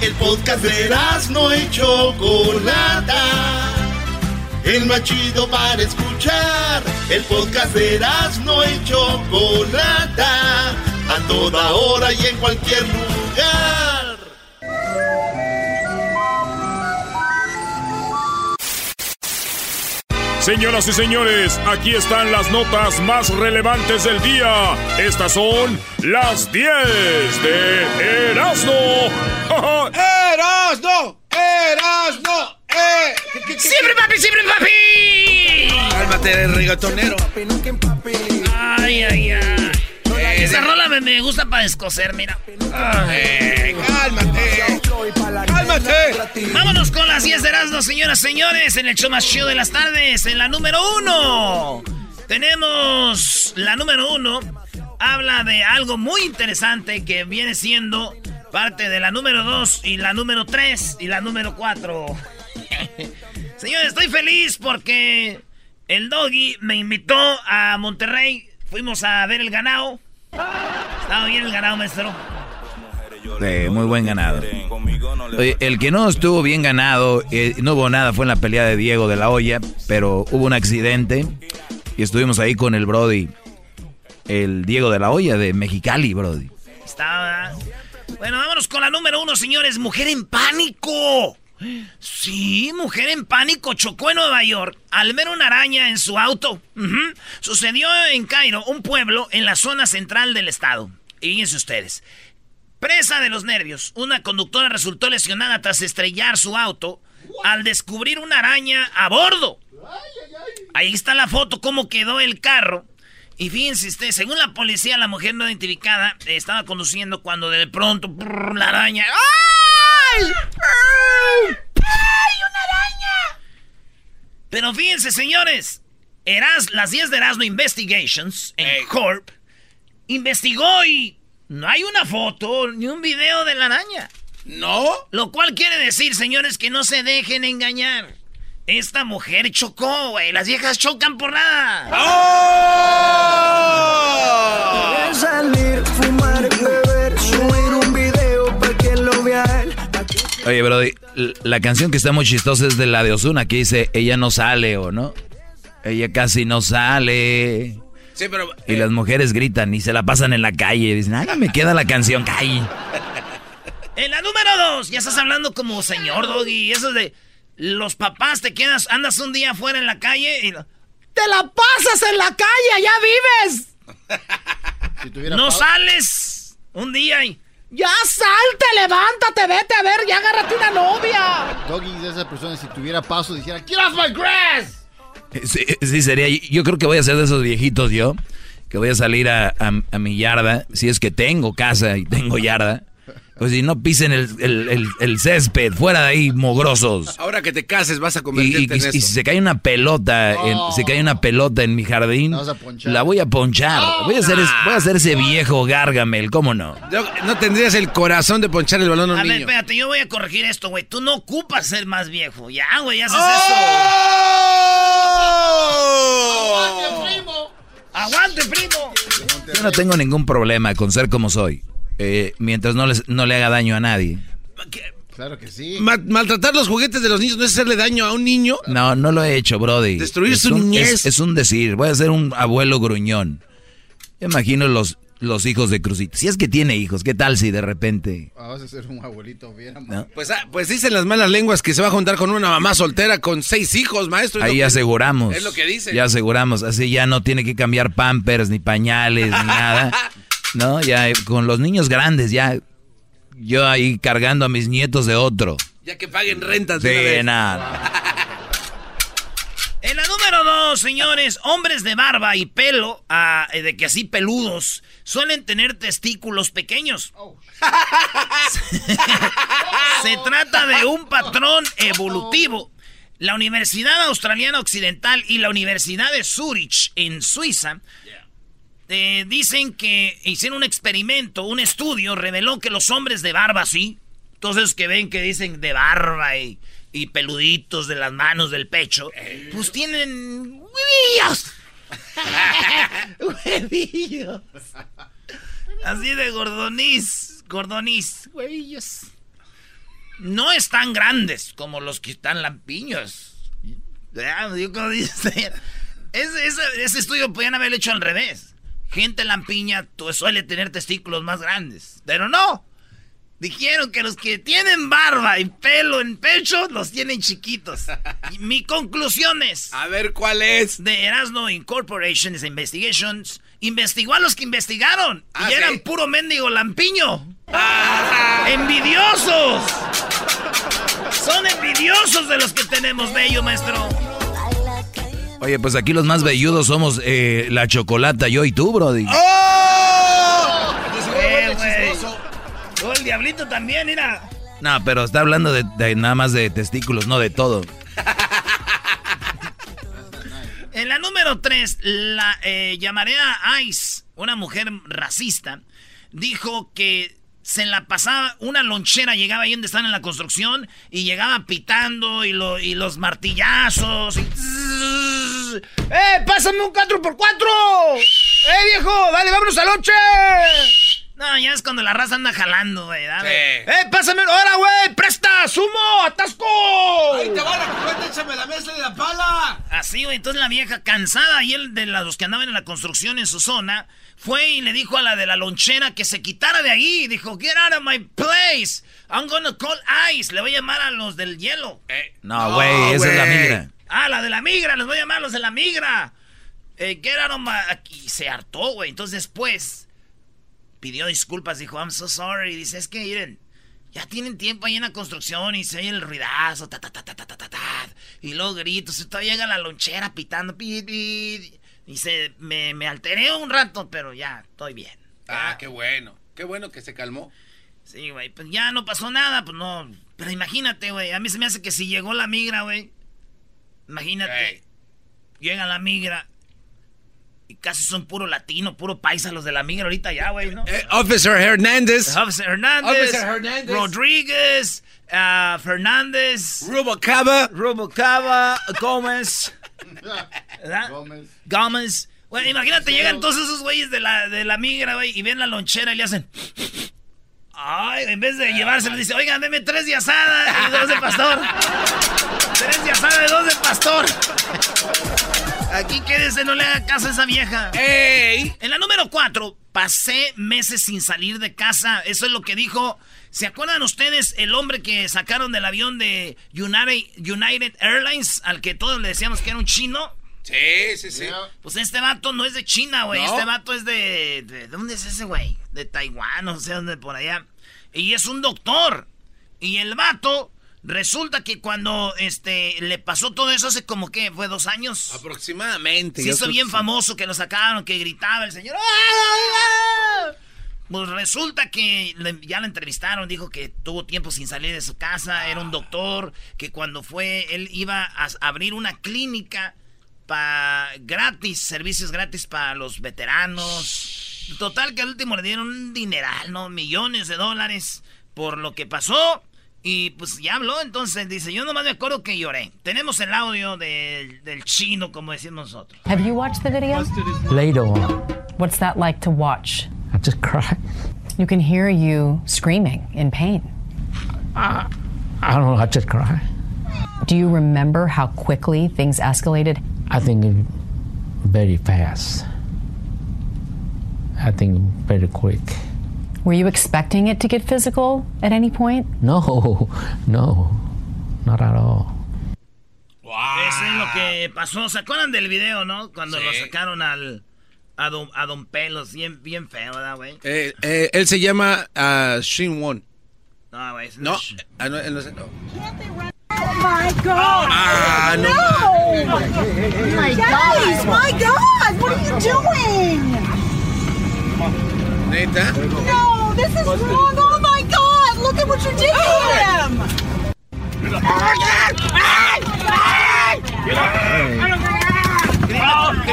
El podcast de no y Chocolata. El más chido para escuchar. El podcast de no y Chocolata. A toda hora y en cualquier lugar. Señoras y señores, aquí están las notas más relevantes del día. Estas son las 10 de Erasmo. ¡Erasmo! ¡Erasmo! ¡Eh! ¡Siempre papi, siempre papi! Cálmate, reggaetonero. Ay, ay, ay. Esa rola me, gusta para descoser, mira. Eh, cálmate. Cálmate. Vámonos con las 10 de Erasmo, señoras y señores, en el show más chido de las tardes, en la número uno. Tenemos la número uno. Habla de algo muy interesante que viene siendo parte de la número 2 y la número 3 y la número 4. Señores, estoy feliz porque el doggy me invitó a Monterrey. Fuimos a ver el ganado. Estaba bien el ganado, maestro. muy buen ganado. el que no estuvo bien ganado, eh, no hubo nada, fue en la pelea de Diego de la Hoya, pero hubo un accidente y estuvimos ahí con el Brody, el Diego de la Hoya de Mexicali, Brody. Estaba. Bueno, vámonos con la número uno, señores. Mujer en pánico. Sí, mujer en pánico chocó en Nueva York al ver una araña en su auto. Sucedió en Cairo, un pueblo en la zona central del estado. Y fíjense ustedes. Presa de los nervios, una conductora resultó lesionada tras estrellar su auto al descubrir una araña a bordo. Ahí está la foto, cómo quedó el carro. Y fíjense ustedes, según la policía, la mujer no identificada estaba conduciendo cuando de pronto la araña... ¡Ay! ¡Ay! ¡Una araña! Pero fíjense, señores. Eras, las 10 de Erasmo Investigations en Corp investigó y no hay una foto ni un video de la araña. ¿No? Lo cual quiere decir, señores, que no se dejen engañar. Esta mujer chocó, güey. Las viejas chocan por nada. ¡Oh! Salir, fumar, beber, subir un video para que lo vea él. Oye, Brody, la canción que está muy chistosa es de la de Osuna, que dice, ella no sale, ¿o no? Ella casi no sale. Sí, pero... Y las mujeres gritan y se la pasan en la calle. Dicen, ay, me queda la canción, calle. En la número dos, ya estás hablando como señor Doggy. Eso de los papás te quedas, andas un día afuera en la calle y... ¡Te la pasas en la calle! ¡Ya vives! no sales un día y... ¡Ya salte, levántate, vete a ver, ya agárrate una novia! Doggy de esa persona, si tuviera paso, dijera, ¡Get off my grass! Sí, sí, sería. Yo creo que voy a ser de esos viejitos yo, que voy a salir a, a mi yarda, si es que tengo casa y tengo yarda. Pues si no pisen el, césped, fuera de ahí, mogrosos. Ahora que te cases vas a convertirte y, y, en y si se cae una pelota, en, si cae una pelota en mi jardín, la voy a ponchar. voy, a hacer voy a hacer ese viejo Gargamel, ¿cómo no? no tendrías el corazón de ponchar el balón a un a niño. ver, espérate, yo voy a corregir esto, güey. Tú no ocupas ser más viejo. Ya, güey, haces ¡Oh! eso. ¡Aguante, primo! ¡Aguante, primo! Yo no tengo ningún problema con ser como soy. Eh, mientras no, les, no le haga daño a nadie. Claro que sí. maltratar los juguetes de los niños no es hacerle daño a un niño. No, no lo he hecho, Brody. Destruir es su un, niñez. Es, un decir. Voy a ser un abuelo gruñón. Imagino los, los hijos de Cruzito. Si es que tiene hijos, ¿qué tal si de repente... Ah, vas a ser un abuelito bien pues, ah, pues dicen las malas lenguas que se va a juntar con una mamá soltera con seis hijos, maestro. Ahí aseguramos. Es lo que dicen. Ya aseguramos. Así ya no tiene que cambiar pampers, ni pañales, ni nada. No, ya con los niños grandes, ya yo ahí cargando a mis nietos de otro. Ya que paguen rentas. De nada. En la número dos, señores, hombres de barba y pelo, ah, de que así peludos, suelen tener testículos pequeños. Se trata de un patrón evolutivo. La Universidad Australiana Occidental y la Universidad de Zurich, en Suiza, eh, dicen que hicieron un experimento, un estudio, reveló que los hombres de barba, sí. Entonces que ven que dicen de barba y, peluditos de las manos, del pecho, pues tienen huevillos. huevillos. Así de gordoniz, gordoniz, huevillos. no están grandes como los que están lampiños. Ese, ese, estudio podían haberlo hecho al revés. Gente lampiña suele tener testículos más grandes. Pero no. Dijeron que los que tienen barba y pelo en pecho los tienen chiquitos. mi conclusión es... A ver, ¿cuál es? De Erasmo Incorporation's Investigations. Investigó a los que investigaron. y ah, eran puro mendigo lampiño. Ah. ¡Envidiosos! Son envidiosos de los que tenemos bello, maestro. Oye, pues aquí los más velludos somos eh, la chocolata, yo y tú, Brody. ¡Oh! Eh, oh, el diablito también, mira. No, pero está hablando de, nada más de testículos, no de todo. en la número 3, la eh, llamaré a Ice, una mujer racista, dijo que se la pasaba, una lonchera llegaba ahí donde están en la construcción y llegaba pitando y, lo, y los martillazos y... ¡Eh, pásame un 4x4! ¡Eh, viejo! ¡Dale, vámonos a lonche! No, ya es cuando la raza anda jalando, güey. ¡Eh, pásame! ¡Ahora, güey! ¡Presta! ¡Sumo! ¡Atasco! ¡Ahí te va la cubeta! ¡Échame la mesa y la pala! Así, güey. Entonces la vieja, cansada, y él de los que andaban en la construcción en su zona, fue y le dijo a la de la lonchera que se quitara de ahí. Dijo, get out of my place. I'm gonna call ICE. Le voy a llamar a los del hielo. Eh, no, güey, esa es la migra. Ah, la de la migra. Les voy a llamar los de la migra. Eh, get out of my... Y se hartó, güey. Entonces después pidió disculpas. Dijo, I'm so sorry. Dice, es que miren, ya tienen tiempo ahí en la construcción y se oye el ruidazo. Ta, ta, ta, ta, ta, ta, ta, y luego gritos. Y todavía llega la lonchera pitando. Pit, pit. Dice, me, me alteré un rato, pero ya, estoy bien. Ah, qué bueno. Qué bueno que se calmó. Sí, güey, pues ya no pasó nada, pues no. Pero imagínate, güey, a mí se me hace que si llegó la migra, güey. Imagínate. Llega la migra. Y casi son puro latino, puro paisa los de la migra ahorita ya, güey, ¿no? Eh, Officer Hernández. Officer Hernández. Officer Hernández. Rodríguez. Uh, Fernández. Rubocaba. Rubocaba. Gómez. ¿Verdad? Gómez. Bueno, imagínate, llegan todos esos güeyes de la, de la migra, güey, y ven la lonchera y le hacen. Ay, en vez de llevárselo, dice, oigan, deme tres de asada y dos de pastor. tres de asada dos de pastor. Aquí quédese, no le haga caso a esa vieja. ¡Ey! En la número cuatro, pasé meses sin salir de casa. Eso es lo que dijo. ¿Se acuerdan ustedes el hombre que sacaron del avión de United, Airlines, al que todos le decíamos que era un chino? Sí, sí, sí. Pues este vato no es de China, güey. Este vato es de, de, ¿Dónde es ese güey? De Taiwán, no sé dónde por allá. Y es un doctor. Y el vato Resulta que cuando este le pasó todo eso hace como que fue dos años. Aproximadamente. Se hizo bien famoso que lo sacaron, que gritaba el señor. ¡Ah! Pues resulta que ya lo entrevistaron, dijo que tuvo tiempo sin salir de su casa, era un doctor, que cuando fue, él iba a abrir una clínica para gratis, servicios gratis para los veteranos. Total que al último le dieron un dineral, ¿no? Millones de dólares por lo que pasó. Y pues ya habló, entonces dice, yo nomás me acuerdo que lloré. Tenemos el audio del, del chino, como decimos nosotros. Have you watched the video? Later on. What's that like to watch? I just cry. You can hear you screaming in pain. I, I don't know, I just cry. Do you remember how quickly things escalated? I think very fast. I think very quick. Were you expecting it to get physical at any point? No, no, not at all. Wow. Eso es lo que pasó. ¿Se acuerdan del video, no? Cuando lo sacaron al a Don, a don Pelos, bien, bien feo, ¿verdad, güey? Eh, eh, él se llama uh, Shin Won. No, güey. No, ah, no, él no. No. Oh my God! Ah, no. no. Oh my Guys, my God! What are you doing? ¿Neta? No, this is wrong. Oh my God! Look at what you did to him.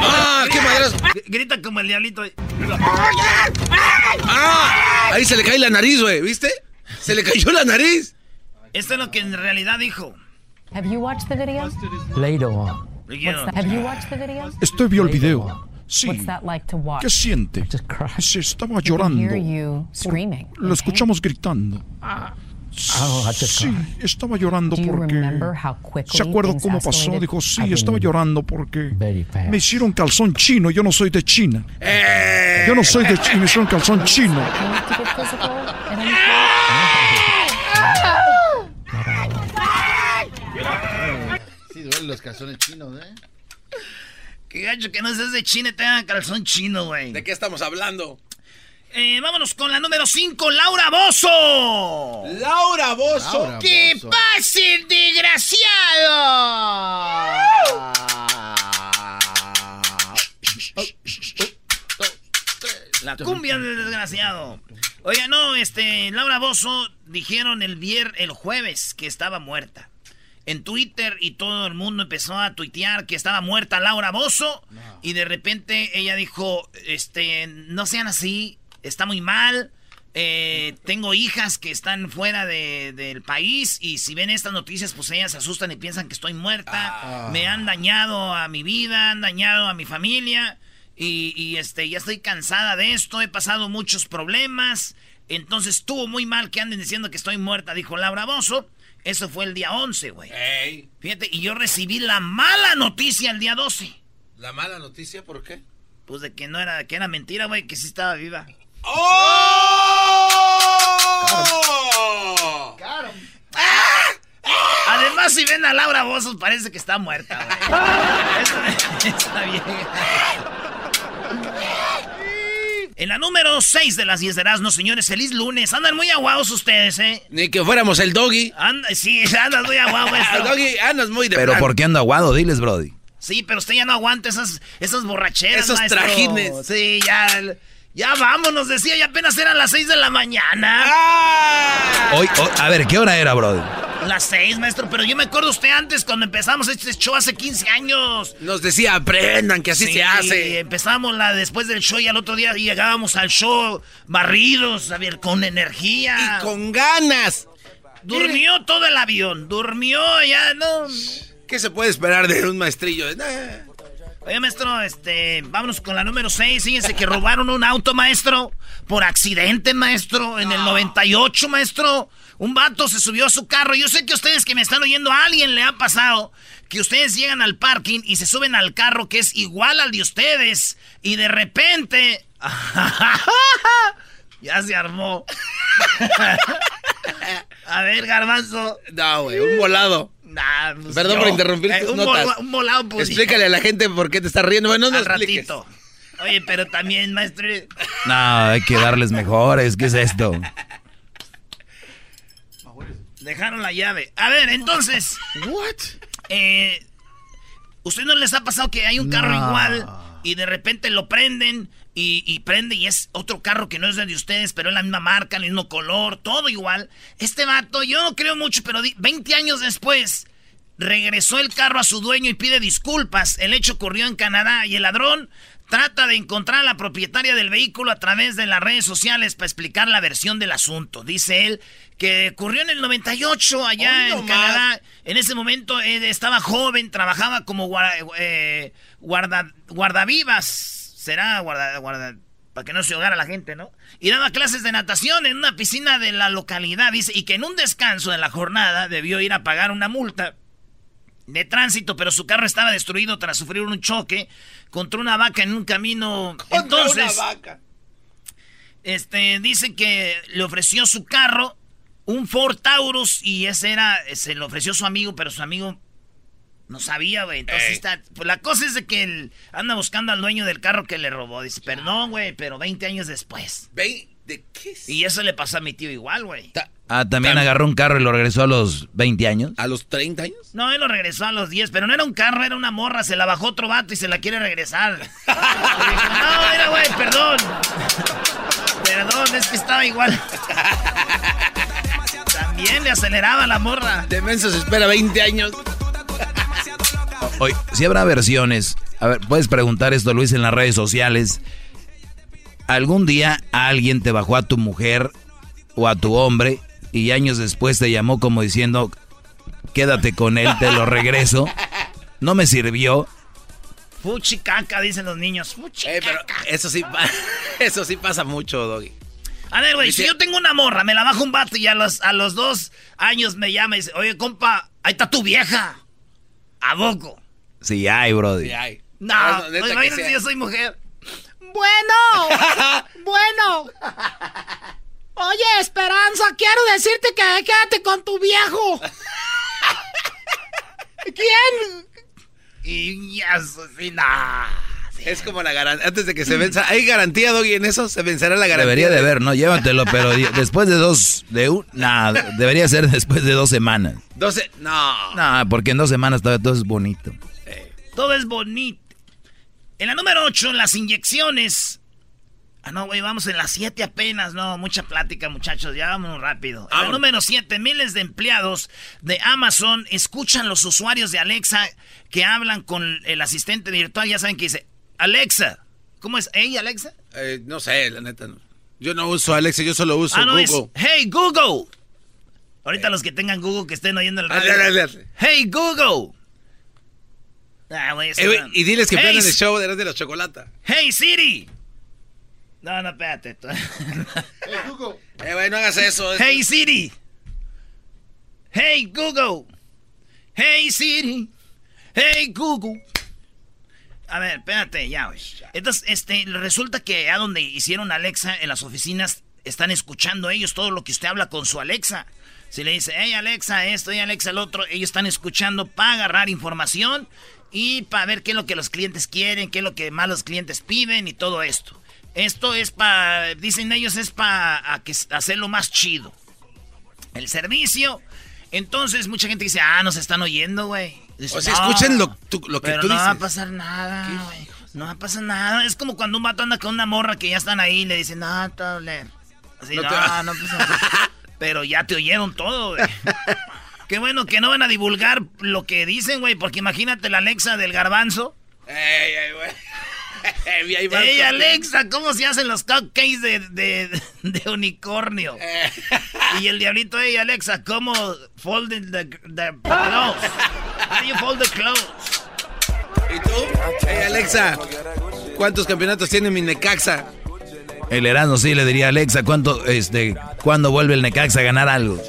¡Ah! ¡Qué madres! Grita como el diablito. ¡Ah! Ahí se le cae la nariz, güey, ¿viste? Se le cayó la nariz. Esto es lo que en realidad dijo. Have you watched the video? Later. Have you watched the video? Estoy vio el video. Sí. What's that like to watch? ¿Qué siente? Se estaba llorando. Lo escuchamos gritando. Oh, I just Sí, cried. estaba llorando porque... remember how quickly ¿Se acuerda cómo pasó? Dijo, sí, estaba llorando porque me hicieron calzón chino. Yo no soy de China. Eh. Yo no soy de China, me hicieron calzón chino. Any Sí, duelen los calzones chinos, ¿eh? Qué gacho que no seas de China y te hagan calzón chino, güey. ¿De qué estamos hablando? Eh, vámonos con la número 5, Laura Bozo. Laura Bozo. Laura ¡Que Bozo. pase desgraciado! La cumbia del desgraciado. Oiga, no, este, Laura Bozo dijeron el vier, el jueves que estaba muerta. En Twitter y todo el mundo empezó a tuitear que estaba muerta Laura Bozo. Y de repente ella dijo, este, no sean así, está muy mal. Eh, tengo hijas que están fuera de- del país y si ven estas noticias, pues ellas se asustan y piensan que estoy muerta. Me han dañado a mi vida, han dañado a mi familia y, y, este, ya estoy cansada de esto, he pasado muchos problemas. Entonces estuvo muy mal que anden diciendo que estoy muerta, dijo Laura Bozo. Eso fue el día 11, güey. Ey, Fíjate, y yo recibí la mala noticia el día 12. la mala noticia, ¿por qué? Pues de que no era, que era mentira, güey, que sí estaba viva. ¡Oh! Además, si ven a Laura Bozos, parece que está muerta, güey. Esa- Está bien. En la número 6 de las 10 de Erasmo, señores, feliz lunes. Andan muy aguados ustedes, ¿eh? Ni que fuéramos el doggy. Anda, sí, andas muy aguado, doggy andas muy de Pero plan. ¿por qué ando aguado? Diles, Brody. Sí, pero usted ya no aguanta esas, esas borracheras, Esos maestro. trajines. Sí, ya, ya vámonos, decía, ya apenas eran las 6 de la mañana. ¡Ah! Hoy, hoy- a ver, ¿qué hora era, Brody? Las 6, maestro, pero yo me acuerdo usted antes cuando empezamos este show hace 15 años. Nos decía, aprendan que así Sí, se hace. Empezamos la, después del show y al otro día llegábamos al show barridos, a ver, con energía. Y con ganas. Durmió todo el avión, durmió ya, no. ¿Qué se puede esperar de un maestrillo? Nah. Oye, maestro, este, vámonos con la número 6. Fíjense que robaron un auto, maestro, por accidente, maestro, en el 98, maestro. Un vato se subió a su carro. Yo sé que ustedes que me están oyendo, a alguien le ha pasado que ustedes llegan al parking y se suben al carro que es igual al de ustedes y de repente... ya se armó. a ver, garbanzo. No, güey, un volado. Nah, pues Perdón yo. por interrumpir Eh, tus un notas. vola- un volado, pues, Explícale a la gente por qué te estás riendo. Bueno, no al ratito. Oye, pero también, maestro. No, hay que darles mejores. ¿Qué es esto? Dejaron la llave. A ver, entonces. What? Eh, ¿Usted no les ha pasado que hay un carro No. igual y de repente lo prenden y, y prende y es otro carro que no es el de ustedes, pero es la misma marca, el mismo color, todo igual? Este vato, yo no creo mucho, pero di- 20 años después regresó el carro a su dueño y pide disculpas. El hecho ocurrió en Canadá y el ladrón trata de encontrar a la propietaria del vehículo a través de las redes sociales para explicar la versión del asunto. Dice él que ocurrió en el 98 allá en. Canadá. En ese momento eh, estaba joven, trabajaba como guarda, eh, guarda- guardavivas. Será guarda, guarda- para que no se ahogara la gente, ¿no? Y daba clases de natación en una piscina de la localidad, dice, y que en un descanso de la jornada debió ir a pagar una multa de tránsito, pero su carro estaba destruido tras sufrir un choque contra una vaca en un camino. Contra Entonces, una vaca. este, dice que le ofreció su carro, un Ford Taurus, y ese era, se lo ofreció su amigo, pero su amigo no sabía, güey. Entonces Ey. está, pues la cosa es de que él anda buscando al dueño del carro que le robó. Dice, perdón, güey, pero 20 años después. Ve- ¿De qué? Y eso le pasó a mi tío igual, güey. Ah, también Tam- agarró un carro y lo regresó a los 20 años. ¿A los 30 años? No, él lo regresó a los 10, pero no era un carro, era una morra, se la bajó otro vato y se la quiere regresar. Dijo, no, mira, güey, perdón. Perdón, es que estaba igual. También le aceleraba la morra. De menso se espera 20 años. Oye, si habrá versiones. A ver, puedes preguntar esto, Luis, en las redes sociales. ¿Algún día alguien te bajó a tu mujer o a tu hombre y años después te llamó como diciendo, quédate con él, te lo regreso? No me sirvió. Fuchi caca, dicen los niños. Fuchi Eh, pero caca. eso sí, pa- eso sí pasa mucho, Doggy. A ver, güey, si yo tengo una morra, me la bajo un vato y a los, a los dos años me llama y dice, oye, compa, ahí está tu vieja. ¿A poco? Sí hay, brody. Sí hay. No, No, no, si hay. yo soy mujer. Bueno, bueno. Oye, Esperanza, quiero decirte que quédate con tu viejo. ¿Quién? Y no. Es como la garantía. Antes de que se venza. ¿Hay garantía, Doggy, en eso? ¿Se vencerá la garantía? Debería de haber, ¿no? Llévatelo, pero después de dos, de un, nah, debería ser después de dos semanas. 12. No. No, porque en dos semanas todavía todo es bonito. Todo es bonito. En la número 8, las inyecciones. Ah, no, güey, vamos en la 7 apenas. No, mucha plática, muchachos. Ya vámonos rápido. Vámonos. número 7, miles de empleados de Amazon escuchan los usuarios de Alexa que hablan con el asistente virtual. Ya saben que dice, Alexa. ¿Cómo es? ¿Ey, Alexa? Eh, no sé, la neta. No. Yo no uso Alexa, yo solo uso ah, no, Google. es, Hey, Google. Ahorita los que tengan Google que estén oyendo el Ah, radio. Hey, Google. Ah, Eh, y diles que Hey, el show de de la chocolata. Hey Siri. No, no, espérate. Hey, Google. Eh, güey, no hagas eso. es- hey Siri. Hey Google. Hey Siri. Hey Google. A ver, espérate, ya, güey. Entonces, este, resulta que a donde hicieron Alexa en las oficinas están escuchando ellos todo lo que usted habla con su Alexa. Si le dice, hey Alexa, esto, hey Alexa, el otro, ellos están escuchando para agarrar información y para ver qué es lo que los clientes quieren, qué es lo que más los clientes piden y todo esto. Esto es para, dicen ellos, es para hacerlo más chido. El servicio. Entonces, mucha gente dice, ah, nos están oyendo, güey. O sea, "No, escuchen lo, tú- lo que pero tú no va a dices. pasar nada, güey. No va a pasar nada. Es como cuando un vato anda con una morra que ya están ahí y le dicen, no, te va a doler". Así, No no, te no pasa nada. Pero ya te oyeron todo, güey. Qué bueno que no van a divulgar lo que dicen, güey, porque imagínate la Alexa del garbanzo. Ey, ey, güey. Ey, ahí va el ¡Ey, cupcake. Alexa! ¿Cómo se hacen los cupcakes de, de, de unicornio? Eh. Y el diablito, ¡Ey, Alexa! ¿Cómo folding the, the clothes? How do you fold the clothes? ¿Y tú? Ey, Alexa, ¿cuántos campeonatos tiene mi Necaxa? El Erasmo sí le diría a Alexa, ¿cuánto, este, ¿cuándo vuelve el Necaxa a ganar algo?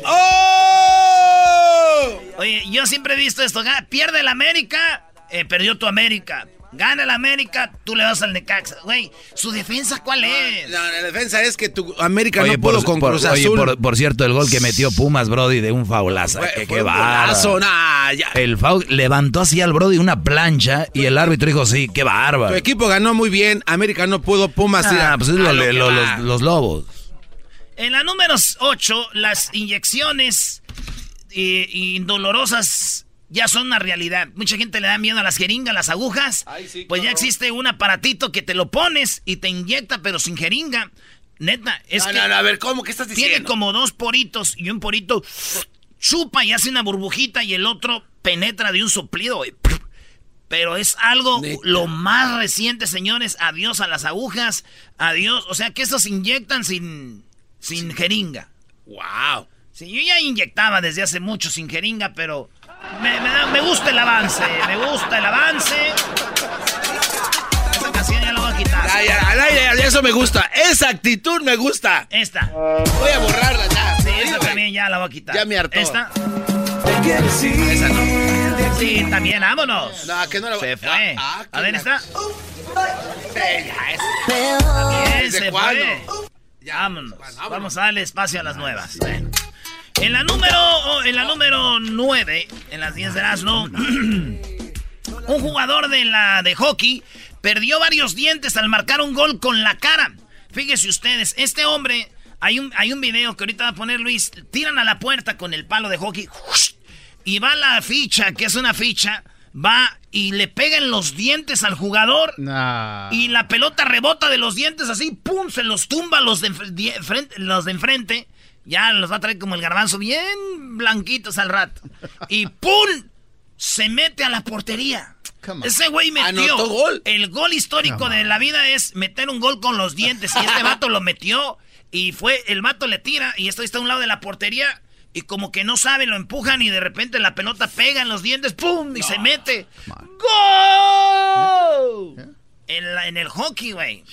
¡Oh! Oye, yo siempre he visto esto. ga- Pierde el América, eh, perdió tu América. Gana el América, tú le das al Necaxa. Güey, ¿su defensa cuál es? No, la defensa es que tu América Oye, no pudo por, con por- Cruz oye, Azul. por, por cierto, el gol que metió Pumas, Brody, de un faulaza. Fue- que, fue qué un bárbaro. golazo, nah, ya. El foul levantó así al Brody una plancha y el árbitro dijo, sí, qué Tu bárbaro. equipo ganó muy bien, América no pudo, Pumas Ah, pues lo- lo lo- los, los lobos. En la número 8, las inyecciones eh, indolorosas ya son una realidad. Mucha gente le da miedo a las jeringas, las agujas. pues ya existe un aparatito que te lo pones y te inyecta, pero sin jeringa. Neta, es No, que no, no, a ver, ¿cómo? ¿Qué estás tiene diciendo? como dos poritos y un porito chupa y hace una burbujita y el otro penetra de un soplido. Pero es algo Neta. lo más reciente, señores. Adiós a las agujas. Adiós. O sea que estos inyectan sin, sin jeringa. Wow. Sí, yo ya inyectaba desde hace mucho sin jeringa, pero me, me da- me gusta el avance. Me gusta el avance. Esta canción ya la voy a quitar. Al aire, ya, eso me gusta. Esa actitud me gusta. Esta. Voy a borrarla ya. Sí, Sí, esta güey. también ya la voy a quitar. Ya me hartó. Esta. Esa no. Sí, también, vámonos. No, que no la Se Ah, fue. ah, que a ver, la- está. Ya, es- Bien, ¿Desde se cuándo? fue. Ya, Vámonos. vámonos. Vamos a darle espacio a las nuevas. Bueno. En la número, en la número 9, en las 10 de Erasmo, un jugador de la de hockey perdió varios dientes al marcar un gol con la cara. Fíjense ustedes, este hombre, hay un, hay un video que ahorita va a poner Luis, tiran a la puerta con el palo de hockey y va la ficha, que es una ficha, va y le pegan los dientes al jugador. Nah. Y la pelota rebota de los dientes así, pum, se los tumba los de, los de enfrente. Ya los va a traer como el garbanzo, bien blanquitos al rato. Y pum, se mete a la portería. Ese güey metió. Anotó gol. El gol histórico de la vida es meter un gol con los dientes. Y este vato lo metió. Y fue, el vato le tira. Y esto está a un lado de la portería. Y como que no sabe, lo empujan. Y de repente la pelota pega en los dientes. ¡Pum! Y se mete. ¡Gol! En, la- en el hockey, güey.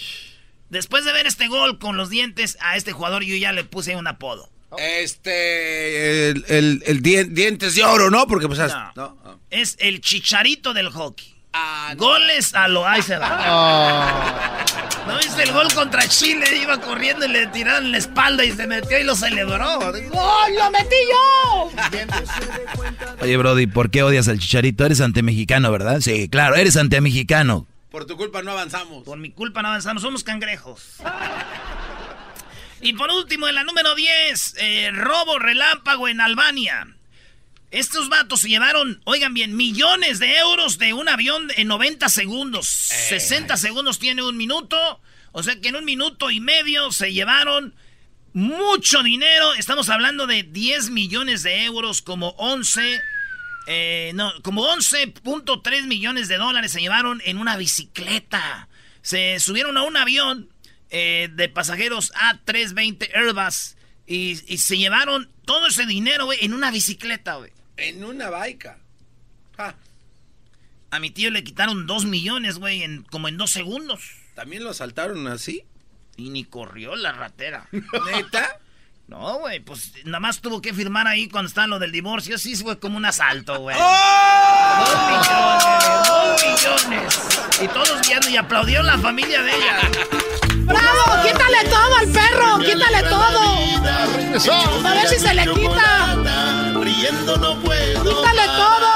Después de ver este gol con los dientes, a este jugador yo ya le puse un apodo. Este. El, el- el dien- dientes de oro, ¿no? Porque pues. No. ¿no? Es el chicharito del hockey. Goles a lo ahí se va. Ah. ¿No viste el gol contra Chile? Iba corriendo y le tiraron la espalda y se metió y lo celebró. ¡Gol! ¡Lo metí yo! Oye, Brody, ¿por qué odias al chicharito? Eres antemexicano, ¿verdad? Sí, claro, eres antemexicano. Por tu culpa no avanzamos. Por mi culpa no avanzamos, somos cangrejos. Y por último, en la número 10, eh, robo relámpago en Albania. Estos vatos se llevaron, oigan bien, millones de euros de un avión en 90 segundos. 60 segundos tiene un minuto. O sea que en un minuto y medio se llevaron mucho dinero. Estamos hablando de 10 millones de euros, como 11, eh, no, como 11.3 millones de dólares se llevaron en una bicicleta. Se subieron a un avión eh, de pasajeros A320 Airbus y, y se llevaron todo ese dinero, güey, en una bicicleta, güey. En una baica. A mi tío le quitaron 2 millones, güey, en, como en dos segundos. ¿También lo asaltaron así? Y ni corrió la ratera. ¿Neta? No, güey, pues nada más tuvo que firmar ahí cuando estaba lo del divorcio. Sí, fue como un asalto, güey. ¡Oh! Dos millones, dos millones. Y todos viendo y aplaudió la familia de ella. ¡Bravo! ¡Quítale todo al perro! ¡Quítale todo! A ver si se le quita. Riendo no puedo. ¡Quítale todo!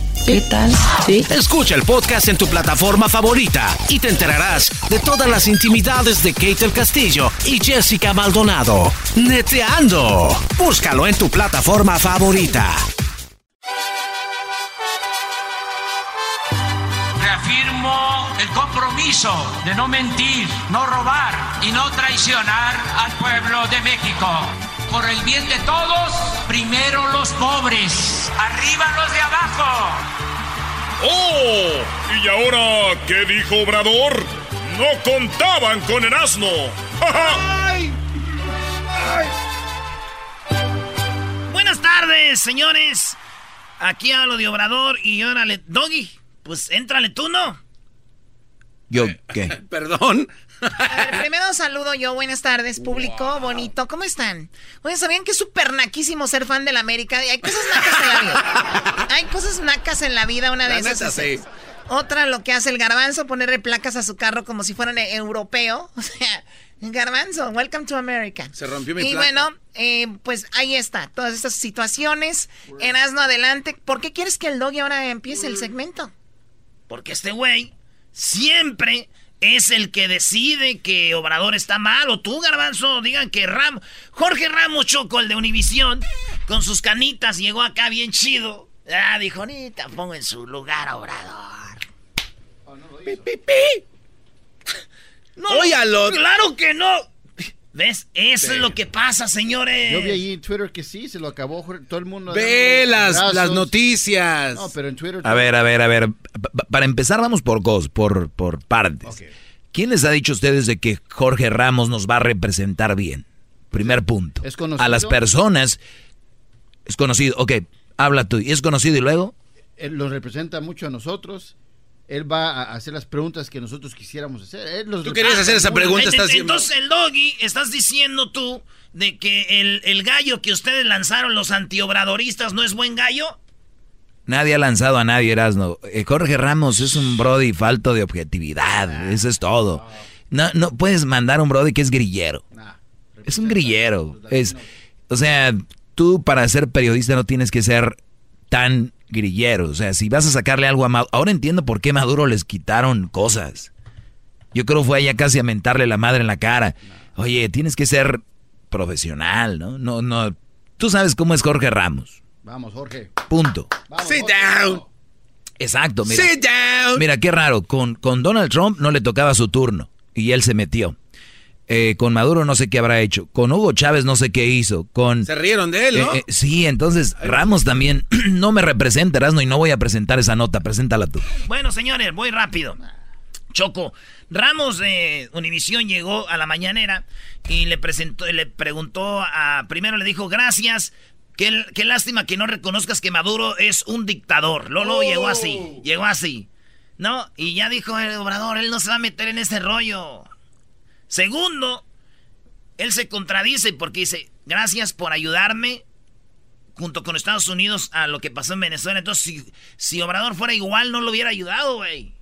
¿Qué tal? Sí. Escucha el podcast en tu plataforma favorita y te enterarás de todas las intimidades de Kate del Castillo y Jessica Maldonado. Neteando. Búscalo en tu plataforma favorita. Reafirmo el compromiso de no mentir, no robar y no traicionar al pueblo de México. Por el bien de todos, primero los pobres, arriba los de abajo. ¡Oh! ¿Y ahora qué dijo Obrador? No contaban con el asno. Buenas tardes, señores. Aquí hablo de Obrador y órale, Doggy, pues éntrale tú, ¿no? ¿Yo qué? Perdón. A ver, primero saludo yo, buenas tardes, público bonito, ¿cómo están? Oye, ¿sabían que es súper naquísimo ser fan de la América? Hay cosas nacas en la vida. Hay cosas nacas en la vida, una de La esas neta, es- sí. Otra, lo que hace el garbanzo, ponerle placas a su carro como si fueran e- europeo. O sea, garbanzo, welcome to America. Se rompió mi Y placa. bueno, eh, pues ahí está, todas estas situaciones. En Asno adelante. ¿Por qué quieres que el doggy ahora empiece el segmento? Porque este güey siempre es el que decide que Obrador está mal. O tú, Garbanzo, digan que Ram Jorge Ramos Choco, el de Univisión, con sus canitas, llegó acá bien chido. Ah, dijo, ahorita pongo en su lugar a Obrador. Pi, pi, pi. No, Óyalo. claro que no. ¿Ves? Eso Sí. es lo que pasa, señores. Yo vi ahí en Twitter que sí, se lo acabó todo el mundo. Ve las, las noticias. No, pero en Twitter. A ver, a ver, a ver. Pa- pa- Para empezar, vamos por cos, por, por partes. ¿Quién les ha dicho a ustedes de que Jorge Ramos nos va a representar bien? Primer punto. ¿Es conocido? A las personas. Es conocido. Ok, habla tú. ¿Y es conocido y luego? Él los representa mucho a nosotros. Él va a hacer las preguntas que nosotros quisiéramos hacer. Él los Tú querías hacer esa pregunta, estás Entonces el doggy, estás diciendo tú de que el, el gallo que ustedes lanzaron los antiobradoristas no es buen gallo. Nadie ha lanzado a nadie, Erasno. Eh, Jorge Ramos es un Brody falto de objetividad. Eso es todo. No, no puedes mandar a un Brody que es grillero. Es un grillero. Es, o sea, tú para ser periodista no tienes que ser tan grillero. O sea, si vas a sacarle algo a Maduro. Ahora entiendo por qué Maduro les quitaron cosas. Yo creo fue allá casi a mentarle la madre en la cara. Oye, tienes que ser profesional, ¿no? No, no. Tú sabes cómo es Jorge Ramos. Vamos, Jorge. Punto. Sit down. Exacto, mira. Sit down. Mira, qué raro. Con, con Donald Trump no le tocaba su turno y él se metió. Eh, con Maduro no sé qué habrá hecho. Con Hugo Chávez no sé qué hizo. Con, Se rieron de él, ¿no? Eh, eh, sí, entonces Ramos también no me representa, Erasmo, y no voy a presentar esa nota. Preséntala tú. Bueno, señores, voy rápido. Choco, Ramos de Univisión llegó a la mañanera y le presentó, le preguntó a, primero le dijo gracias, qué, qué lástima que no reconozcas que Maduro es un dictador. Lolo llegó así, llegó así. No, y ya dijo el obrador, él no se va a meter en ese rollo. Segundo, él se contradice porque dice, gracias por ayudarme junto con Estados Unidos a lo que pasó en Venezuela. Entonces, si, si Obrador fuera igual, no lo hubiera ayudado, güey.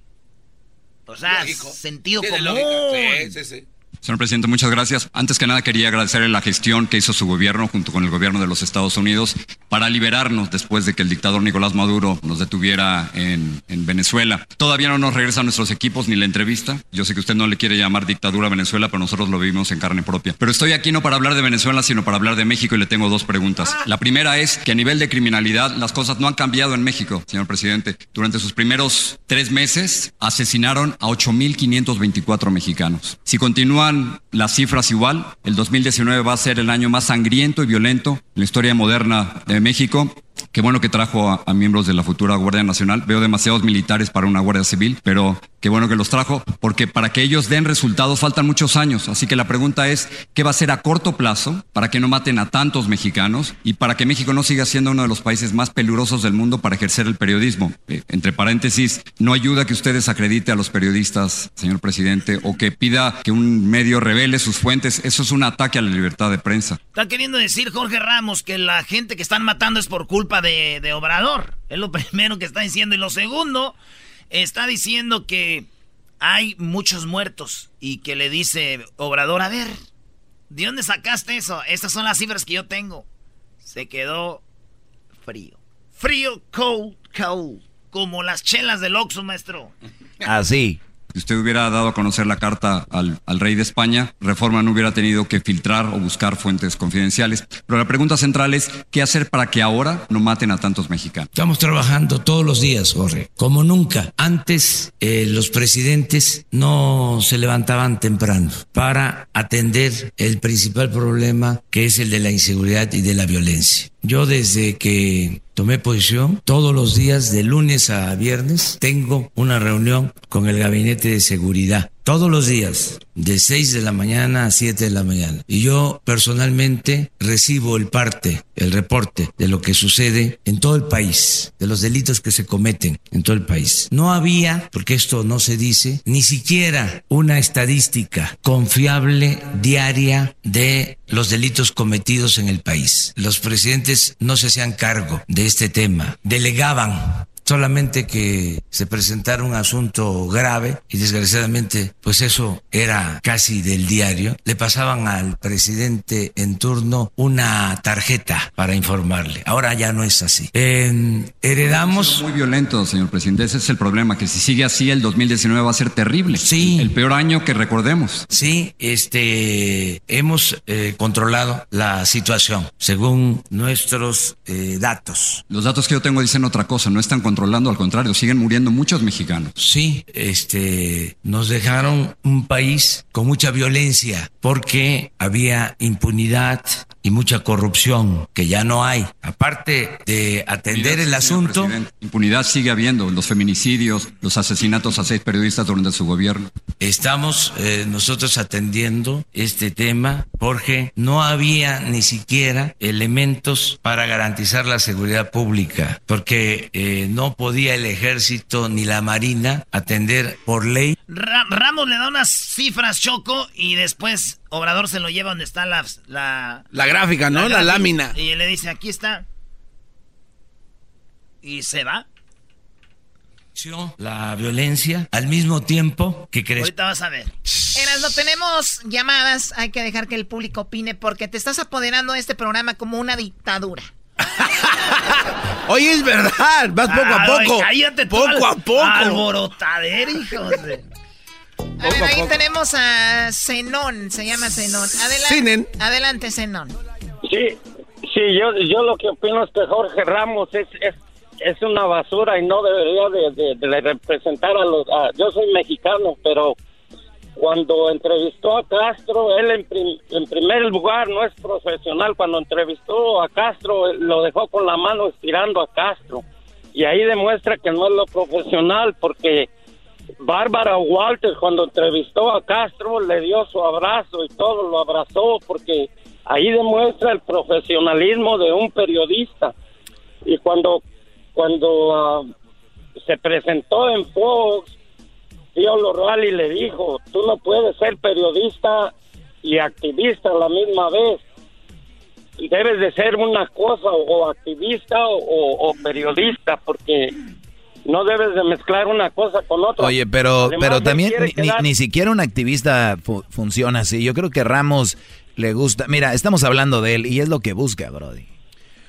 O sea, Lógico. sentido Tiene común. lógica. Sí, sí, sí. Señor presidente, muchas gracias. Antes que nada quería agradecerle la gestión que hizo su gobierno junto con el gobierno de los Estados Unidos para liberarnos después de que el dictador Nicolás Maduro nos detuviera en, en Venezuela. Todavía no nos regresan nuestros equipos ni la entrevista. Yo sé que usted no le quiere llamar dictadura a Venezuela, pero nosotros lo vivimos en carne propia. Pero estoy aquí no para hablar de Venezuela, sino para hablar de México y le tengo dos preguntas. La primera es que a nivel de criminalidad las cosas no han cambiado en México, señor presidente. Durante sus primeros tres meses asesinaron a 8.524 mexicanos. Si las cifras igual, el 2019 va a ser el año más sangriento y violento en la historia moderna de México. Qué bueno que trajo a, miembros de la futura Guardia Nacional. Veo demasiados militares para una Guardia Civil, pero qué bueno que los trajo, porque para que ellos den resultados faltan muchos años. Así que la pregunta es, ¿qué va a hacer a corto plazo para que no maten a tantos mexicanos y para que México no siga siendo uno de los países más peligrosos del mundo para ejercer el periodismo? Eh, entre paréntesis, no ayuda que usted desacredite a los periodistas, señor presidente, o que pida que un medio revele sus fuentes. Eso es un ataque a la libertad de prensa. Está queriendo decir Jorge Ramos que la gente que están matando es por culpa de, de, Obrador. Es lo primero que está diciendo. Y lo segundo, está diciendo que hay muchos muertos. Y que le dice Obrador, a ver, ¿de dónde sacaste eso? Estas son las cifras que yo tengo. Se quedó frío. Frío, cold, cold. Como las chelas del Oxxo, maestro. Así. Si usted hubiera dado a conocer la carta al, rey de España, Reforma no hubiera tenido que filtrar o buscar fuentes confidenciales. Pero la pregunta central es, ¿qué hacer para que ahora no maten a tantos mexicanos? Estamos trabajando todos los días, Jorge, como nunca. Antes eh, los presidentes no se levantaban temprano para atender el principal problema que es el de la inseguridad y de la violencia. Yo desde que tomé posición, todos los días de lunes a viernes tengo una reunión con el gabinete de seguridad. Todos los días, de 6 de la mañana a 7 de la mañana. Y yo personalmente recibo el parte, el reporte de lo que sucede en todo el país, de los delitos que se cometen en todo el país. No había, porque esto no se dice, ni siquiera una estadística confiable diaria de los delitos cometidos en el país. Los presidentes no se hacían cargo de este tema, delegaban solamente que se presentara un asunto grave y desgraciadamente pues eso era casi del diario, le pasaban al presidente en turno una tarjeta para informarle. Ahora ya no es así. Eh, heredamos... Muy violento, señor presidente. Ese es el problema, que si sigue así el 2019 va a ser terrible. Sí. El peor año que recordemos. Sí, este, hemos eh, controlado la situación según nuestros eh, datos. Los datos que yo tengo dicen otra cosa, no están controlando, al contrario, siguen muriendo muchos mexicanos. Sí, este, nos dejaron un país con mucha violencia porque había impunidad y mucha corrupción que ya no hay. Aparte de atender el asunto, impunidad sigue habiendo, los feminicidios, los asesinatos a seis periodistas durante su gobierno. Estamos eh, nosotros atendiendo este tema porque no había ni siquiera elementos para garantizar la seguridad pública, porque eh, no podía el ejército ni la marina atender por ley. Ra Ramos le da unas cifras choco y después Obrador se lo lleva donde está la... La, la gráfica, ¿no? La, la lámina. Y le dice, aquí está. Y se va. La violencia al mismo tiempo que crece. Ahorita vas a ver. Erasno, tenemos llamadas. Hay que dejar que el público opine porque te estás apoderando de este programa como una dictadura. Oye, es verdad. Vas poco a poco. Ay, cállate poco a poco. Alborotadero, hijos de... A ver, ahí tenemos a Zenón, se llama Zenón. Adelante, adelante Zenón. Sí, sí, yo, yo lo que opino es que Jorge Ramos es, es, es una basura y no debería de, de, representar a los... yo soy mexicano, pero cuando entrevistó a Castro, él en, en, primer lugar no es profesional. Cuando entrevistó a Castro, lo dejó con la mano estirando a Castro. Y ahí demuestra que no es lo profesional, porque Bárbara Walter, cuando entrevistó a Castro, le dio su abrazo y todo, lo abrazó, porque ahí demuestra el profesionalismo de un periodista. Y cuando, cuando ah, se presentó en Fox, Tío Lorali le dijo, tú no puedes ser periodista y activista a la misma vez. Debes de ser una cosa o activista o, periodista porque no debes de mezclar una cosa con otra. Oye, pero, pero también ni, siquiera un activista funciona así. Yo creo que Ramos le gusta. Mira, estamos hablando de él y es lo que busca, Brody.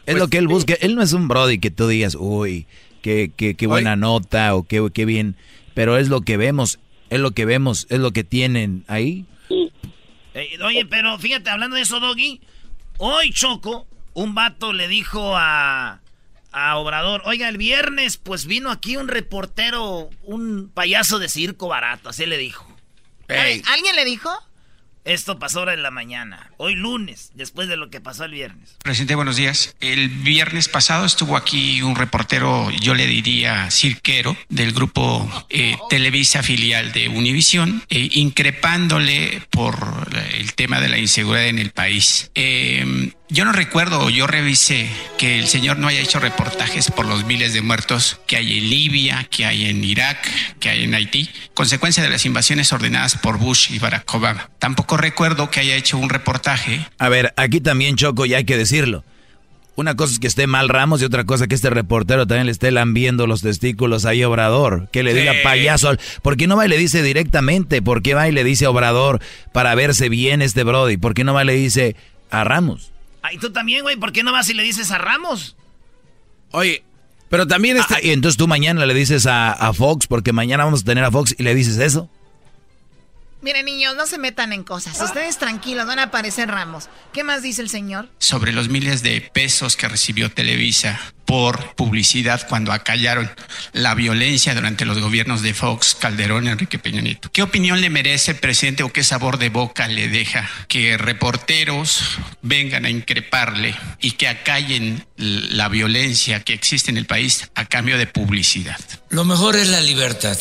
Es lo pues que él busca. Él no es un Brody que tú digas, uy, qué, qué, qué buena nota o qué, qué bien pero es lo que vemos, es lo que vemos, es lo que tienen ahí. Eh, oye, pero fíjate, hablando de eso, Doggy, hoy Choco, un vato le dijo a, a Obrador, oiga, el viernes pues vino aquí un reportero, un payaso de circo barato, así le dijo. ¿Alguien le dijo? Esto pasó ahora en la mañana, hoy lunes, después de lo que pasó el viernes. Presidente, buenos días. El viernes pasado estuvo aquí un reportero, yo le diría cirquero, del grupo eh, Televisa filial de Univisión, eh, increpándole por el tema de la inseguridad en el país. Eh, yo no recuerdo, yo revisé que el señor no haya hecho reportajes por los miles de muertos que hay en Libia, que hay en Irak, que hay en Haití, consecuencia de las invasiones ordenadas por Bush y Barack Obama. Tampoco recuerdo que haya hecho un reportaje. A ver, aquí también Choco, y hay que decirlo. Una cosa es que esté mal Ramos y otra cosa que este reportero también le esté lambiendo los testículos ahí a Obrador. Que le diga payaso. ¿Por qué no va y le dice directamente? ¿Por qué va y le dice a Obrador para verse bien este Brody? ¿Por qué no va y le dice a Ramos? Ay, tú también, güey, ¿por qué no vas y le dices a Ramos? Oye, pero también este... Ah, y entonces tú mañana le dices a, a Fox, porque mañana vamos a tener a Fox y le dices eso. Miren, niños, no se metan en cosas. Ustedes tranquilos, van a aparecer Ramos. ¿Qué más dice el señor? Sobre los miles de pesos que recibió Televisa por publicidad cuando acallaron la violencia durante los gobiernos de Fox, Calderón, Enrique Peña Nieto. ¿Qué opinión le merece, presidente, o qué sabor de boca le deja que reporteros vengan a increparle y que acallen la violencia que existe en el país a cambio de publicidad? Lo mejor es la libertad,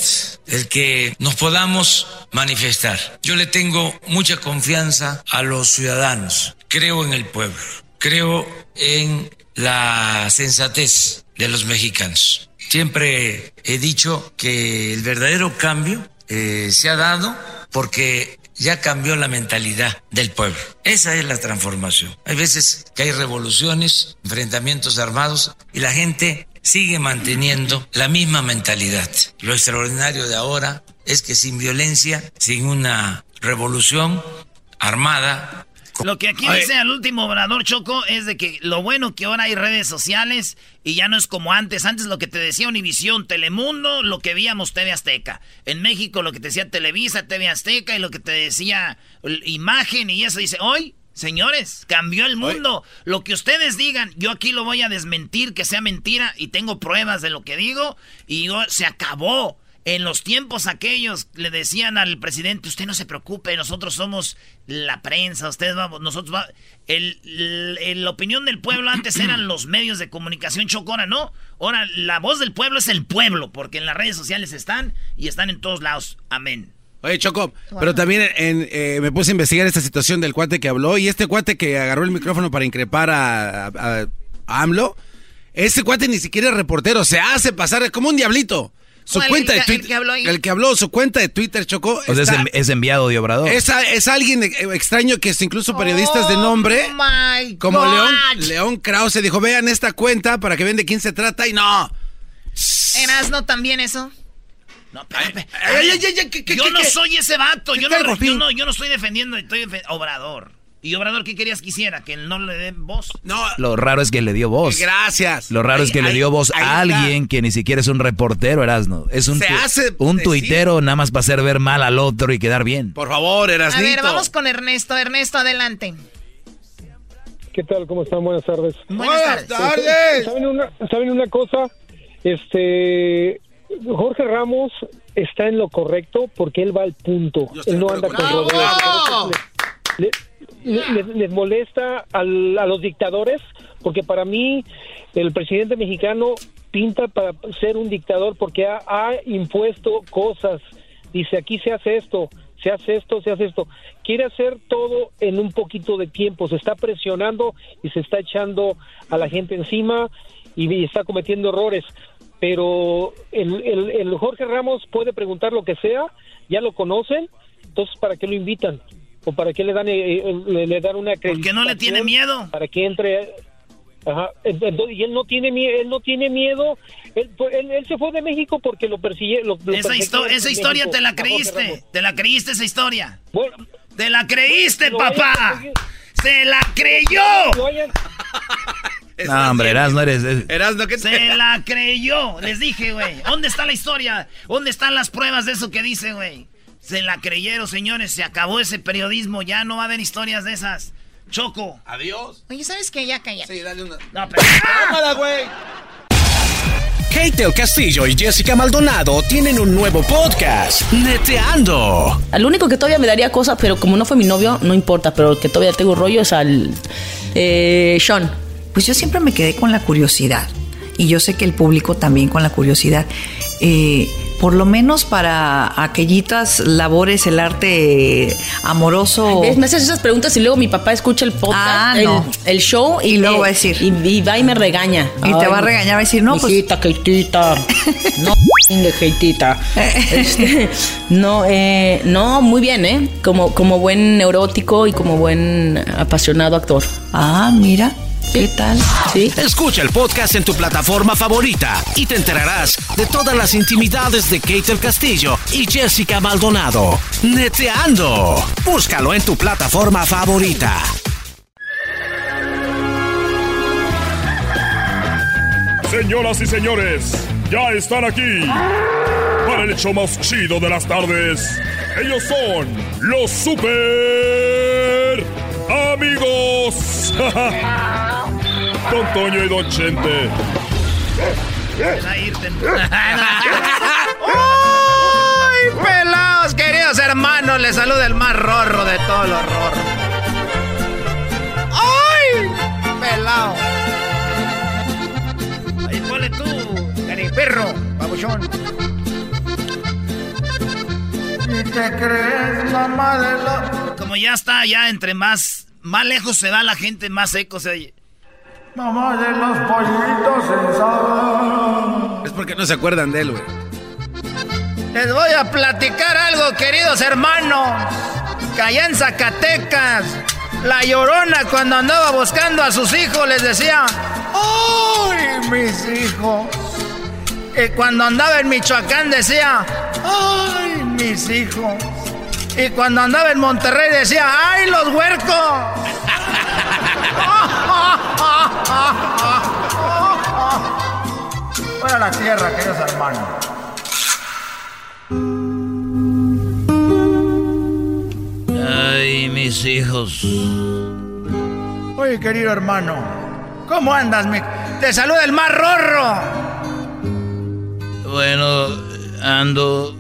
el que nos podamos manifestar. Yo le tengo mucha confianza a los ciudadanos. Creo en el pueblo. Creo en la sensatez de los mexicanos. Siempre he dicho que el verdadero cambio eh, se ha dado porque ya cambió la mentalidad del pueblo. Esa es la transformación. Hay veces que hay revoluciones, enfrentamientos armados y la gente sigue manteniendo la misma mentalidad. Lo extraordinario de ahora es que sin violencia, sin una revolución armada, lo que aquí dice al último obrador Choco es de que lo bueno que ahora hay redes sociales y ya no es como antes. Antes lo que te decía Univisión, Telemundo, lo que veíamos TV Azteca. En México lo que te decía Televisa, TV Azteca y lo que te decía Imagen y eso dice, hoy Señores, cambió el mundo. Lo que ustedes digan, yo aquí lo voy a desmentir, que sea mentira, y tengo pruebas de lo que digo, y se acabó. En los tiempos aquellos le decían al presidente, usted no se preocupe, nosotros somos la prensa, ustedes vamos, nosotros vamos. El, la opinión del pueblo antes eran los medios de comunicación chocora, ¿no? Ahora la voz del pueblo es el pueblo, porque en las redes sociales están y están en todos lados. Amén. Oye, Choco, pero también eh, me puse a investigar esta situación del cuate que habló y este cuate que agarró el micrófono para increpar a, a AMLO, ese cuate ni siquiera es reportero, se hace pasar como un diablito. Su cuenta de Twitter. El que, habló su cuenta de Twitter, Chocó. O sea, es, enviado de Obrador. Es, es alguien extraño que es incluso periodistas de nombre. Oh como León, León Krause dijo: vean esta cuenta para que vean de quién se trata y no. no también eso? No, yo no soy ese vato. Yo no, yo no, yo no estoy defendiendo, estoy defendiendo Obrador. ¿Y Obrador qué querías que hiciera? ¿Que no le den voz? No. Lo raro es que le dio voz. Gracias. Lo raro es que le dio voz a alguien que ni siquiera es un reportero, Erasno. Es un, Se tu- hace un decir. tuitero nada más para hacer ver mal al otro y quedar bien. Por favor, A Erasnito. ver, vamos con Ernesto. Ernesto, adelante. ¿Qué tal? ¿Cómo están? Buenas tardes. Buenas tardes. ¿Saben una, ¿Saben una cosa? Este Jorge Ramos está en lo correcto porque él va al punto. Él no anda con rodeos. Le- le- les molesta al- a los dictadores porque para mí el presidente mexicano pinta para ser un dictador porque ha, ha impuesto cosas. Dice, aquí se hace esto, se hace esto, se hace esto. Quiere hacer todo en un poquito de tiempo. Se está presionando y se está echando a la gente encima y, y está cometiendo errores. Pero el, el- el Jorge Ramos puede preguntar lo que sea, ya lo conocen, entonces ¿para qué lo invitan? ¿O para qué le dan, eh, eh, le, le dan una Porque no le tiene miedo. Para que entre... Ajá. Entonces, y él no tiene miedo, él no tiene miedo. Él, él- él se fue de México porque lo persigue. Lo, lo Esa, histo- esa historia México, te la creíste. Ramos. Te la creíste esa historia. Bueno, te la creíste, papá. Se la creyó. No, hombre, Erasno eres... es- Erasno, ¿qué te- Se la creyó. Les dije, güey. ¿Dónde está la historia? ¿Dónde están las pruebas de eso que dice, güey? Se la creyeron, señores. Se acabó ese periodismo. Ya no va a haber historias de esas. Choco. Adiós. Oye, ¿sabes qué? Ya cállate. Sí, dale una. No, pero... Güey. Kate el Castillo y Jessica Maldonado tienen un nuevo podcast, Neteando. Al único que todavía me daría cosas, pero como no fue mi novio, no importa. Pero el que todavía tengo rollo es al eh, Sean. Pues yo siempre me quedé con la curiosidad. Y yo sé que el público también con la curiosidad. Eh, por lo menos para aquellitas labores, el arte amoroso. Me haces esas preguntas y luego mi papá escucha el podcast, Ah, el, no. el show y, luego va a decir. Y, y va y me regaña. Y te va a regañar, va a decir, no, pues- Hijita, Keitita. No, Keitita. Este, no, eh, no, muy bien, ¿eh? Como, como buen neurótico y como buen apasionado actor. Ah, mira. ¿Qué tal? Sí. Escucha el podcast en tu plataforma favorita y te enterarás de todas las intimidades de Kate el Castillo y Jessica Maldonado. Neteando. Búscalo en tu plataforma favorita. Señoras y señores, ya están aquí para el hecho más chido de las tardes. Ellos son los super amigos. Don Toño y Don Chente. ¡Ay, pelados, queridos hermanos! Les saluda el más rorro de todos los rorros. ¡Ay, pelado! Ahí ponle tú, cariperro, babuchón. ¿Y te crees mamá de la... Como ya está, ya entre más, más lejos se va la gente, más seco se oye. Mamá de los pollitos en Es porque no se acuerdan de él, güey. Les voy a platicar algo, queridos hermanos. Que allá en Zacatecas, la llorona cuando andaba buscando a sus hijos les decía, ¡Ay, mis hijos! Y cuando andaba en Michoacán decía, ¡Ay, mis hijos! Y cuando andaba en Monterrey decía, ¡Ay, los huercos! Fuera la tierra, queridos hermanos. Ay, mis hijos. Oye, querido hermano. ¿Cómo andas, mi? Te saluda el más rorro. Bueno, ando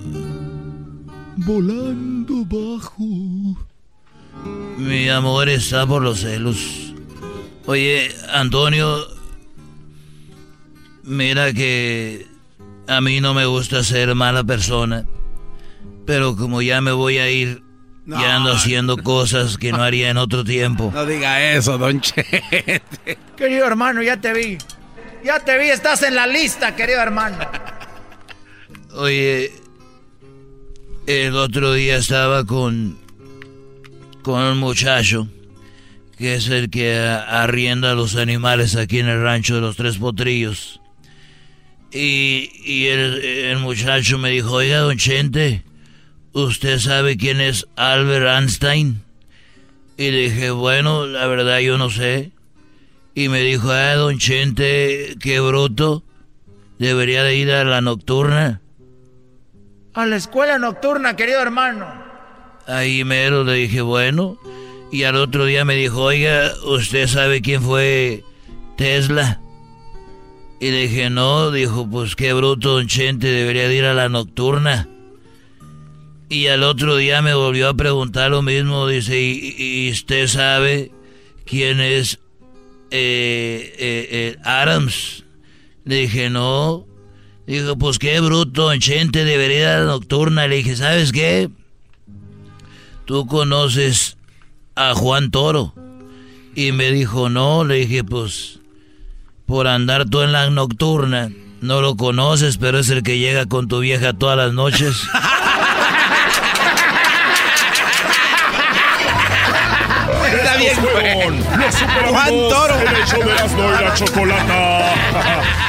Volando bajo. Mi amor está por los celos. Oye, Antonio, mira que a mí no me gusta ser mala persona, pero como ya me voy a ir, ya ando haciendo cosas que no haría en otro tiempo. No diga eso, don Chete. Querido hermano, ya te vi. Ya te vi, estás en la lista, querido hermano. Oye, el otro día estaba con con un muchacho que es el que arrienda los animales aquí en el rancho de los Tres Potrillos. Y, y el, muchacho me dijo, oiga, don Chente, ¿usted sabe quién es Albert Einstein? Y dije, bueno, la verdad yo no sé. Y me dijo, ah, don Chente, qué bruto. Debería de ir a la nocturna. A la escuela nocturna, querido hermano. Ahí mero le dije, bueno. Y al otro día me dijo, oiga, ¿usted sabe quién fue Tesla? Y le dije, no, dijo, pues qué bruto, don Chente, debería de ir a la nocturna. Y al otro día me volvió a preguntar lo mismo, dice, ¿y, usted sabe quién es eh, eh, eh, Adams? Le dije, no. Dijo, pues qué bruto, Chente, debería ir a la nocturna. Le dije, ¿sabes qué? Tú conoces a Juan Toro. Y me dijo, no. Le dije, pues, por andar tú en la nocturna. No lo conoces, pero es el que llega con tu vieja todas las noches. Está bien, Los Juan Toro. El hecho de las y la chocolata.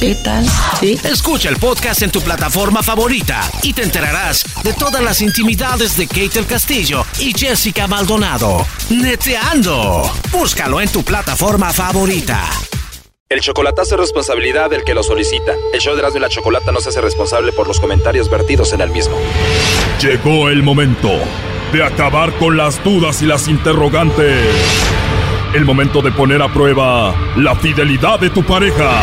¿Qué tal? ¿Sí? Escucha el podcast en tu plataforma favorita y te enterarás de todas las intimidades de Kate el Castillo y Jessica Maldonado. Neteando. Búscalo en tu plataforma favorita. El chocolatazo es responsabilidad del que lo solicita. El show de Erasmo y la Chocolata no se hace responsable por los comentarios vertidos en el mismo. Llegó el momento de acabar con las dudas y las interrogantes. El momento de poner a prueba la fidelidad de tu pareja.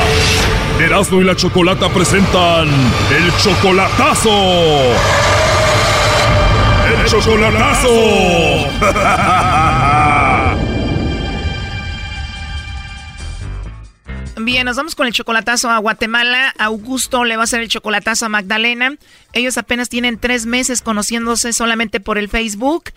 Erasmo y la Chocolata presentan El Chocolatazo. ¡El Chocolatazo! Bien, nos vamos con el chocolatazo a Guatemala. Augusto le va a hacer el chocolatazo a Magdalena. Ellos apenas tienen tres meses conociéndose solamente por el Facebook.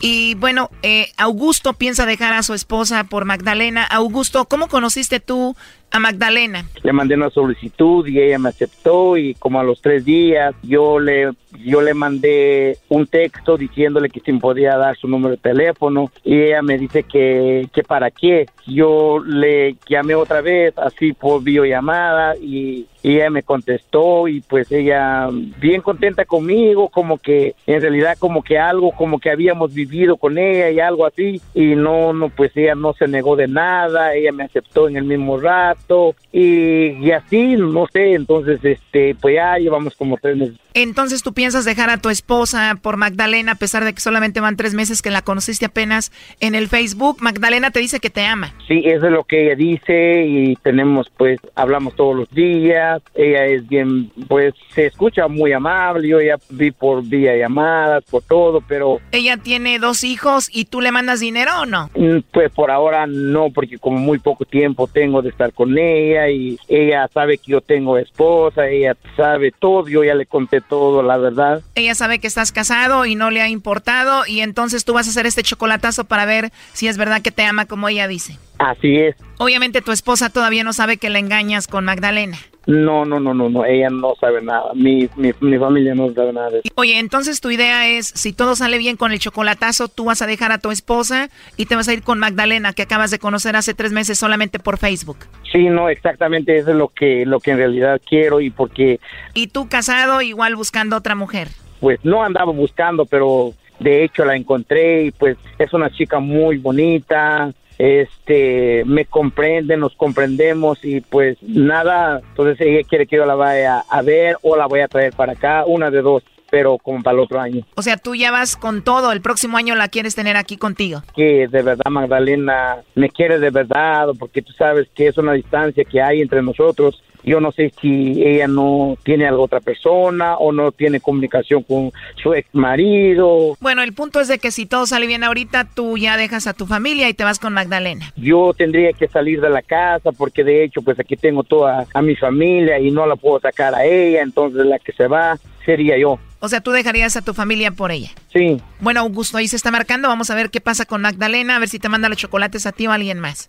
Y bueno, eh, Augusto piensa dejar a su esposa por Magdalena. Augusto, ¿cómo conociste tú a Magdalena? Le mandé una solicitud y ella me aceptó y como a los tres días yo le yo le mandé un texto diciéndole que si me podía dar su número de teléfono y ella me dice que, que para qué. Yo le llamé otra vez así por videollamada y, y ella me contestó y pues ella bien contenta conmigo, como que en realidad como que algo como que habíamos vivido con ella y algo así y no, no pues ella no se negó de nada, ella me aceptó en el mismo rato y, y así, no sé, entonces este pues ya llevamos como tres meses. Entonces tú piensas dejar a tu esposa por Magdalena a pesar de que solamente van tres meses que la conociste apenas en el Facebook. Magdalena te dice que te ama. Sí, eso es lo que ella dice y tenemos pues, hablamos todos los días. Ella es bien, pues se escucha muy amable. Yo ya vi por vía llamadas, por todo, pero... Ella tiene dos hijos y tú le mandas dinero o no? Mm, pues por ahora no, porque como muy poco tiempo tengo de estar con ella y ella sabe que yo tengo esposa, ella sabe todo, yo ya le conté todo, la verdad. Ella sabe que estás casado y no le ha importado y entonces tú vas a hacer este chocolatazo para ver si es verdad que te ama como ella dice. Así es. Obviamente tu esposa todavía no sabe que la engañas con Magdalena. No, no, no, no, no, ella no sabe nada, mi, mi, mi familia no sabe nada de eso. Oye, entonces tu idea es, si todo sale bien con el chocolatazo, tú vas a dejar a tu esposa y te vas a ir con Magdalena, que acabas de conocer hace tres meses solamente por Facebook. Sí, no, exactamente, eso es lo que, lo que en realidad quiero y porque... ¿Y tú casado igual buscando otra mujer? Pues no andaba buscando, pero de hecho la encontré y pues es una chica muy bonita, este me comprende, nos comprendemos y pues nada, entonces ella quiere que yo la vaya a ver o la voy a traer para acá, una de dos pero como para el otro año. O sea, tú ya vas con todo, el próximo año la quieres tener aquí contigo. Que de verdad Magdalena me quiere de verdad, porque tú sabes que es una distancia que hay entre nosotros yo no sé si ella no tiene a otra persona o no tiene comunicación con su ex marido. Bueno, el punto es de que si todo sale bien ahorita, tú ya dejas a tu familia y te vas con Magdalena. Yo tendría que salir de la casa porque de hecho pues aquí tengo toda a mi familia y no la puedo sacar a ella, entonces la que se va sería yo. O sea, tú dejarías a tu familia por ella. Sí. Bueno, Augusto, ahí se está marcando. Vamos a ver qué pasa con Magdalena, a ver si te manda los chocolates a ti o a alguien más.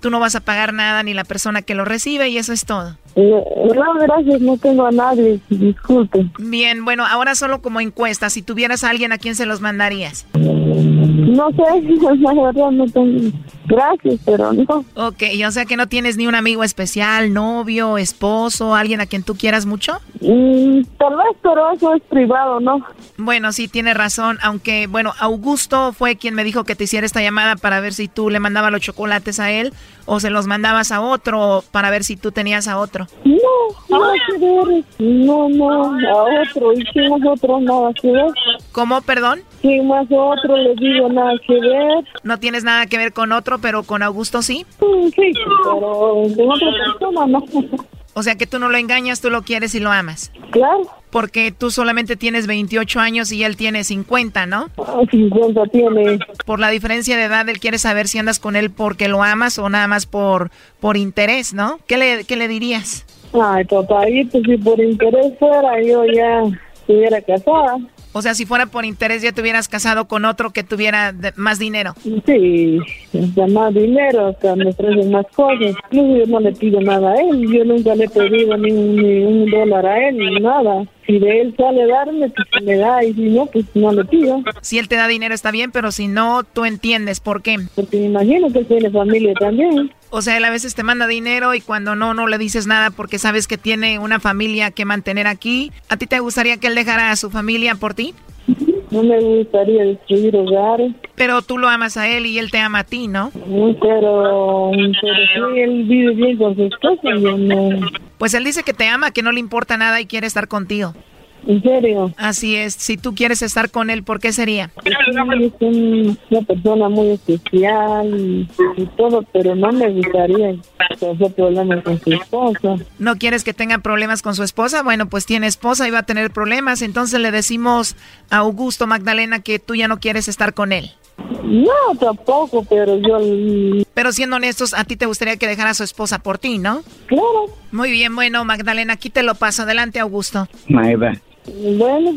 Tú no vas a pagar nada ni la persona que lo recibe y eso es todo. No, gracias, no tengo a nadie, disculpe. Bien, bueno, ahora solo como encuesta, si tuvieras a alguien, ¿a quién se los mandarías? No sé, la verdad no tengo. Gracias, pero no. Ok, o sea que no tienes ni un amigo especial, novio, esposo, alguien a quien tú quieras mucho? Mm, tal vez, pero eso es privado, ¿no? Bueno, sí, tiene razón, aunque, bueno, Augusto fue quien me dijo que te hiciera esta llamada para ver si tú le mandabas los chocolates a él o se los mandabas a otro para ver si tú tenías a otro. No, nada que ver. No, no, a otro. ¿Y es otro? Nada que ver. ¿Cómo, perdón? ¿Quién más otro? Le digo nada que ver. No tienes nada que ver con otro, pero con Augusto sí. Sí, pero con otra persona no. O sea que tú no lo engañas, tú lo quieres y lo amas. Claro. Porque tú solamente tienes 28 años y él tiene 50, ¿no? Ah, 50 tiene. Por la diferencia de edad, él quiere saber si andas con él porque lo amas o nada más por, por interés, ¿no? ¿Qué le, qué le dirías? Ay, papayito, si por interés fuera, yo ya estuviera casada. O sea, si fuera por interés ya te hubieras casado con otro que tuviera de- más dinero. Sí, hasta más dinero, hasta me ofrecen más cosas. Incluso yo no le pido nada a él, yo nunca le he pedido ni, un- ni un dólar a él, ni nada. Si de él sale darme, pues me da, y si no, pues no le pido. Si él te da dinero está bien, pero si no, tú entiendes por qué. Porque me imagino que él tiene familia también. O sea, él a veces te manda dinero y cuando no, no le dices nada porque sabes que tiene una familia que mantener aquí. ¿A ti te gustaría que él dejara a su familia por ti? No me gustaría destruir hogares. Pero tú lo amas a él y él te ama a ti, ¿no? Mm, Pero, pero sí, él vive bien con su esposa, no. Pues él dice que te ama, que no le importa nada y quiere estar contigo. ¿En serio? Así es. Si tú quieres estar con él, ¿por qué sería? Sí, es un- una persona muy especial y, y todo, pero no me gustaría tener problemas con su esposa. ¿No quieres que tenga problemas con su esposa? Bueno, pues tiene esposa y va a tener problemas. Entonces le decimos a Augusto Magdalena que tú ya no quieres estar con él. No, tampoco, pero yo... Pero siendo honestos, a ti te gustaría que dejara a su esposa por ti, ¿no? Claro. Muy bien, bueno, Magdalena, aquí te lo paso. Adelante, Augusto. Maeva, Bueno,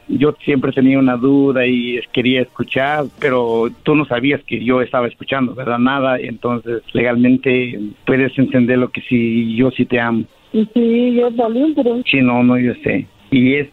yo siempre tenía una duda y quería escuchar, pero tú no sabías que yo estaba escuchando, ¿verdad? Nada, entonces legalmente puedes entender lo que sí, yo sí te amo. Y sí, yo también, pero... Sí, no, no, yo sé. Y es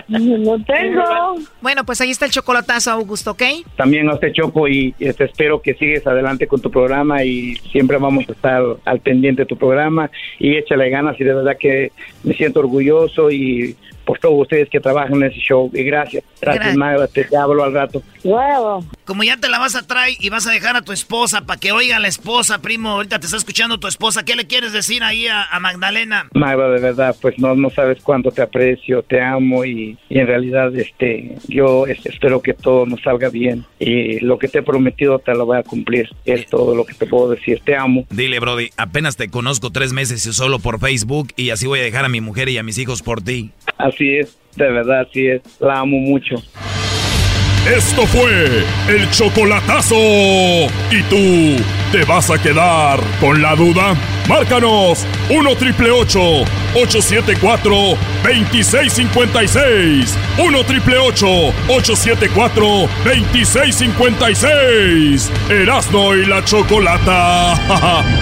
No tengo. Bueno, pues ahí está el chocolatazo, Augusto, ¿ok? También a usted, Choco, y este, espero que sigues adelante con tu programa y siempre vamos a estar al pendiente de tu programa y échale ganas y de verdad que me siento orgulloso y por todos ustedes que trabajan en ese show. Y gracias. Gracias, Magda. Te, hablo al rato. Como ya te la vas a traer y vas a dejar a tu esposa para que oiga a la esposa, primo, ahorita te está escuchando tu esposa, ¿qué le quieres decir ahí a, Magdalena? Magda, de verdad, pues no, no sabes cuánto te aprecio, te amo y, en realidad este yo espero que todo nos salga bien y lo que te he prometido te lo voy a cumplir. Es todo lo que te puedo decir. Te amo. Dile, Brody, apenas te conozco tres meses y solo por Facebook y así voy a dejar a mi mujer y a mis hijos por ti. Así es, de verdad, así es. La amo mucho. Esto fue el chocolatazo. ¿Y tú te vas a quedar con la duda? Márcanos 1 triple 874 2656. 1 triple 874 2656. Erasno y la chocolata.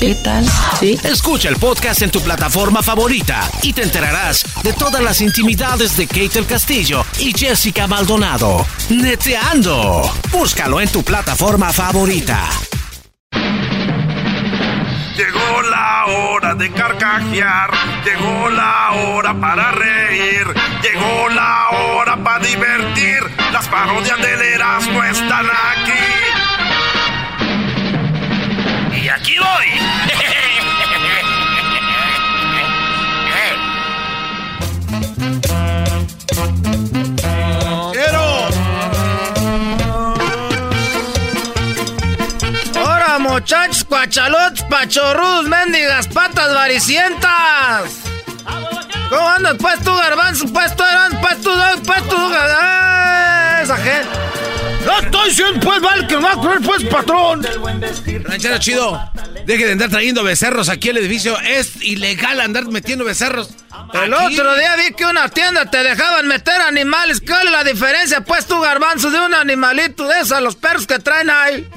¿Qué tal? ¿Sí? Escucha el podcast en tu plataforma favorita y te enterarás de todas las intimidades de Kate el Castillo y Jessica Maldonado. Neteando. Búscalo en tu plataforma favorita. Llegó la hora de carcajear, llegó la hora para reír, llegó la hora para divertir. Las parodias del Erasmo están aquí aquí voy. ¡Quiero! ¡Ahora, muchachos, cuachalotes, pachorrus, mendigas, patas varicientas! ¿Cómo andas, pues tú, garbanzo? Pues tú, pues tú, pues tú, esa gente. No estoy diciendo, pues, vale, que no va a creer, pues, patrón. Ranchero chido, deje de andar trayendo becerros aquí al edificio. Es ilegal andar metiendo becerros. El otro día vi que una tienda te dejaban meter animales. ¿Cuál es la diferencia, pues, tú, garbanzo, de un animalito de esos, los perros que traen ahí?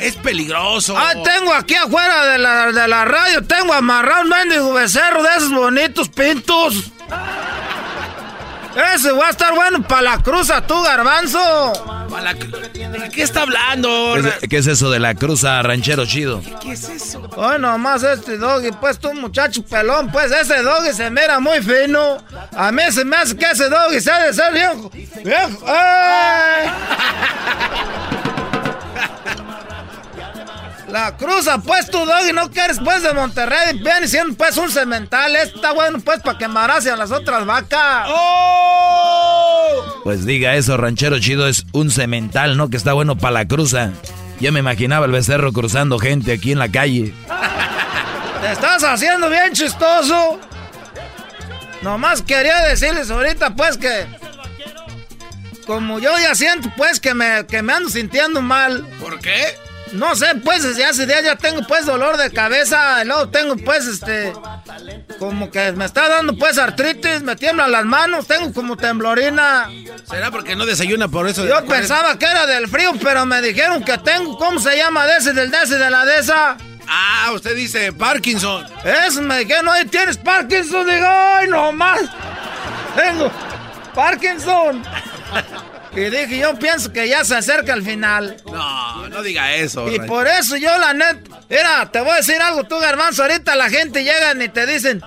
Es peligroso. Ah, tengo aquí afuera de la, de la radio, tengo amarrado un mendigo becerro de esos bonitos pintos. Ese va a estar bueno para la cruza, tú, garbanzo. ¿De qué está hablando? ¿Qué es, eso de la cruza, ranchero chido? ¿Qué, es eso? Bueno, nomás este doggy, pues tú, muchacho pelón, pues ese doggy se mira muy fino. A mí se me hace que ese doggy se de ser viejo. ¡Viejo! ¡Ay! La cruza, pues tu doggy, no quieres pues de Monterrey, viene siendo pues un cemental, está bueno pues para que embarasen las otras vacas. ¡Oh! Pues diga eso, ranchero chido, es un cemental, ¿no? Que está bueno para la cruza. Ya me imaginaba el becerro cruzando gente aquí en la calle. Te estás haciendo bien chistoso. Nomás quería decirles ahorita pues que... Como yo ya siento pues que me, que me ando sintiendo mal. ¿Por qué? No sé, pues desde hace días ya tengo pues dolor de cabeza, y luego tengo pues este como que me está dando pues artritis, me tiemblan las manos, tengo como temblorina. ¿Será porque no desayuna por eso? Yo pensaba que era del frío, pero me dijeron que tengo, ¿cómo se llama? De ese, del de ese, de la de esa. Ah, usted dice Parkinson. Eso me dijeron, ¿tienes Parkinson? Digo, ay, no más. Tengo Parkinson. Y dije, yo pienso que ya se acerca el final. No, no diga eso. Y por eso yo, la net. Mira, te voy a decir algo, tú, Garbanzo. Ahorita la gente llega y te dicen,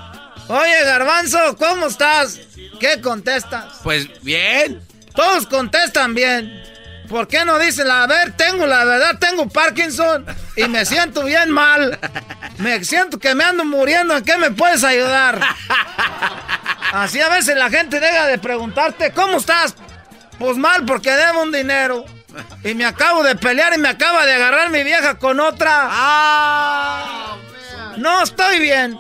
oye, Garbanzo, ¿cómo estás? ¿Qué contestas? Pues bien. Todos contestan bien. ¿Por qué no dicen, a ver, tengo la verdad, tengo Parkinson y me siento bien mal? Me siento que me ando muriendo. ¿En qué me puedes ayudar? Así a veces la gente deja de preguntarte, ¿cómo estás? Pues mal porque debo un dinero. Y me acabo de pelear y me acaba de agarrar mi vieja con otra. Ah, no, estoy bien.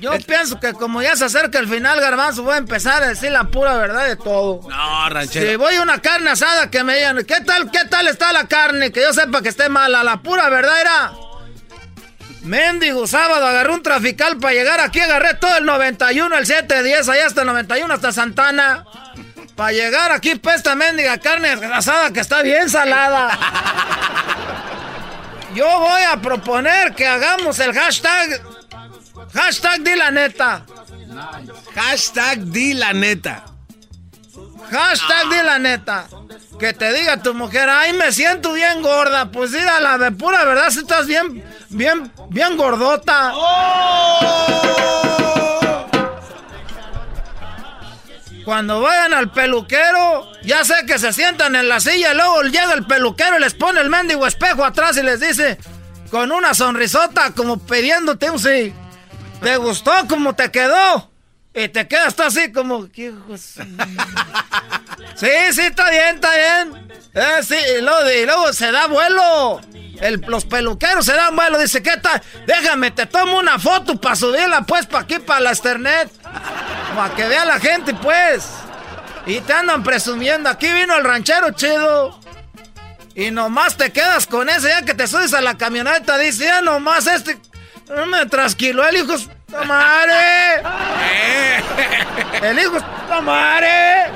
Yo pienso que como ya se acerca el final, Garbanzo, voy a empezar a decir la pura verdad de todo. No, ranchero. Si voy a una carne asada que me digan, ¿qué tal, qué tal está la carne? Que yo sepa que esté mala. La pura verdad era... Mendigo, sábado agarré un trafical para llegar aquí, agarré todo el 91, el 710, allá hasta el 91, hasta Santana. Para llegar aquí, pues esta mendiga carne asada que está bien salada. Yo voy a proponer que hagamos el hashtag. Hashtag di la neta. Hashtag di la neta. Hashtag di la neta. Que te diga tu mujer, ay, me siento bien gorda. Pues dígala de pura verdad, si estás bien, bien, bien gordota. Cuando vayan al peluquero, ya sé que se sientan en la silla, luego llega el peluquero y les pone el mendigo espejo atrás y les dice, con una sonrisota, como pidiéndote un sí. ¿Te gustó como te quedó? Y te quedas así como... Sí, sí, está bien, está bien. Eh, sí, y luego, se da vuelo. los peluqueros se dan vuelo. Dice, ¿qué tal? Déjame, te tomo una foto para subirla pues para aquí, para la Ethernet. Para que vea la gente pues. Y te andan presumiendo. Aquí vino el ranchero chido. Y nomás te quedas con ese. Ya que te subes a la camioneta, dice, ya nomás este... No me trasquiló el hijo de madre. El hijo de madre.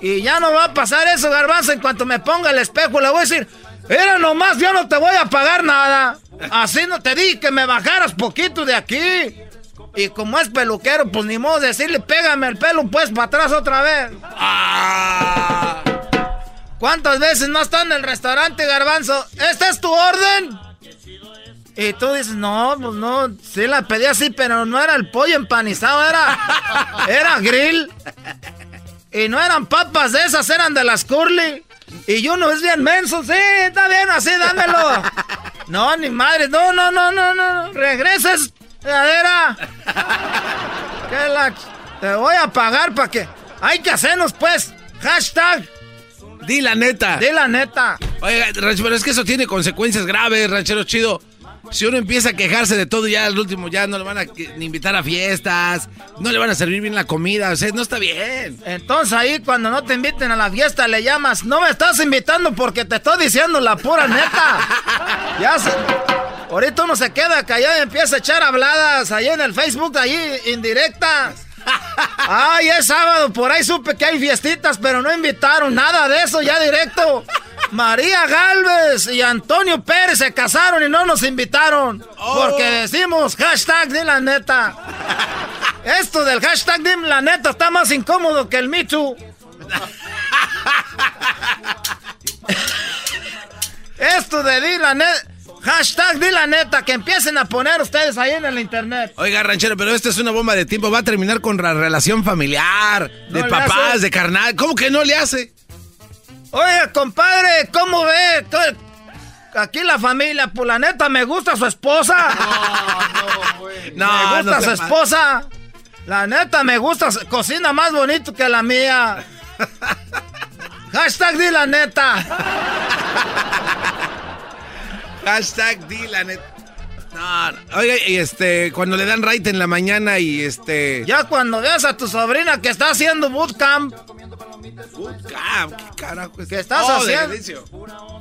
Y ya no va a pasar eso, garbanzo. En cuanto me ponga el espejo, le voy a decir: Era nomás, yo no te voy a pagar nada. Así no te di que me bajaras poquito de aquí. Y como es peluquero, pues ni modo decirle: Pégame el pelo, pues para atrás otra vez. Ah. ¿Cuántas veces no está en el restaurante, garbanzo? ¿Esta es tu orden? Y tú dices, no, pues no, sí la pedí así, pero no era el pollo empanizado, era, era grill. Y no eran papas de esas, eran de las curly. Y uno es bien menso, sí, está bien, así, dámelo. No, ni madre, no, no, no, no, no, regreses, cadera. Que la... Te voy a pagar para que... Hay que hacernos, pues, hashtag. Di la neta. Di la neta. Oiga, pero es que eso tiene consecuencias graves, ranchero chido. Si uno empieza a quejarse de todo, ya al último ya no le van a invitar a fiestas, no le van a servir bien la comida, o sea, no está bien. Entonces ahí cuando no te inviten a la fiesta le llamas, no me estás invitando porque te estoy diciendo la pura neta. ya se... Ahorita uno se queda callado y empieza a echar habladas ahí en el Facebook, ahí indirectas. Ay, es sábado, por ahí supe que hay fiestitas, pero no invitaron nada de eso ya directo. María Galvez y Antonio Pérez se casaron y no nos invitaron. Porque decimos hashtag de la neta. Esto del hashtag de la neta está más incómodo que el Me Esto de di la neta. Hashtag di la neta, que empiecen a poner ustedes ahí en el internet. Oiga, ranchero, pero esto es una bomba de tiempo. Va a terminar con la relación familiar, de papás, de carnal. ¿Cómo que no le hace? Oye, compadre, ¿cómo ve? Aquí la familia, pues la neta, me gusta su esposa. No, no, Me gusta su esposa. La neta, me gusta, cocina más bonito que la mía. Hashtag di la neta. Hashtag di la neta. No, oiga, y este, cuando le dan right en la mañana y este. Ya cuando veas a tu sobrina que está haciendo bootcamp ¿Qué carajo ¿Qué estás oh, haciendo?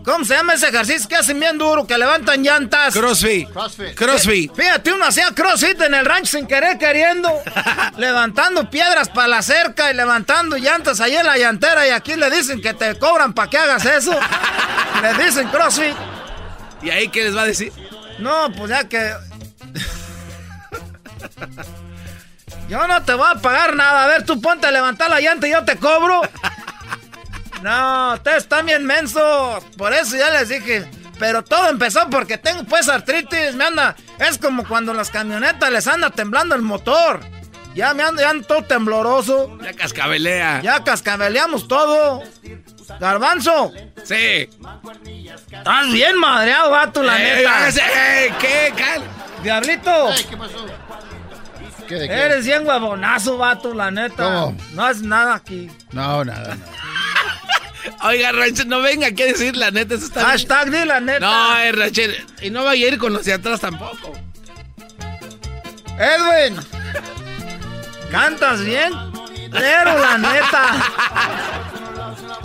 ¿Cómo se llama ese ejercicio que hacen bien duro? Que levantan llantas. Crossfit. Crossfit. Fíjate, uno hacía crossfit en el rancho sin querer queriendo. levantando piedras para la cerca y levantando llantas ahí en la llantera. Y aquí le dicen que te cobran para que hagas eso. le dicen crossfit. ¿Y ahí qué les va a decir? No, pues ya que. Yo no te voy a pagar nada. A ver, tú ponte a levantar la llanta y yo te cobro. No, ustedes están bien mensos. Por eso ya les dije. Pero todo empezó porque tengo pues artritis. Me anda. Es como cuando las camionetas les anda temblando el motor. Ya me ando, ya ando todo tembloroso. Ya cascabelea. Ya cascabeleamos todo. Garbanzo. Sí. Estás bien madreado, vato, la Eh, neta. hágase, eh, ¿Qué? Cal- Diablito. ¿Qué pasó? ¿Qué de qué? Eres bien huevonazo, vato, la neta. ¿Cómo? No haces nada aquí. No, nada. Oiga, Rancher, no venga aquí a decir la neta. Eso está Hashtag di la neta. No, eh, Rancher. Y no vaya a ir con los de atrás tampoco. Edwin. Cantas bien. Pero la neta.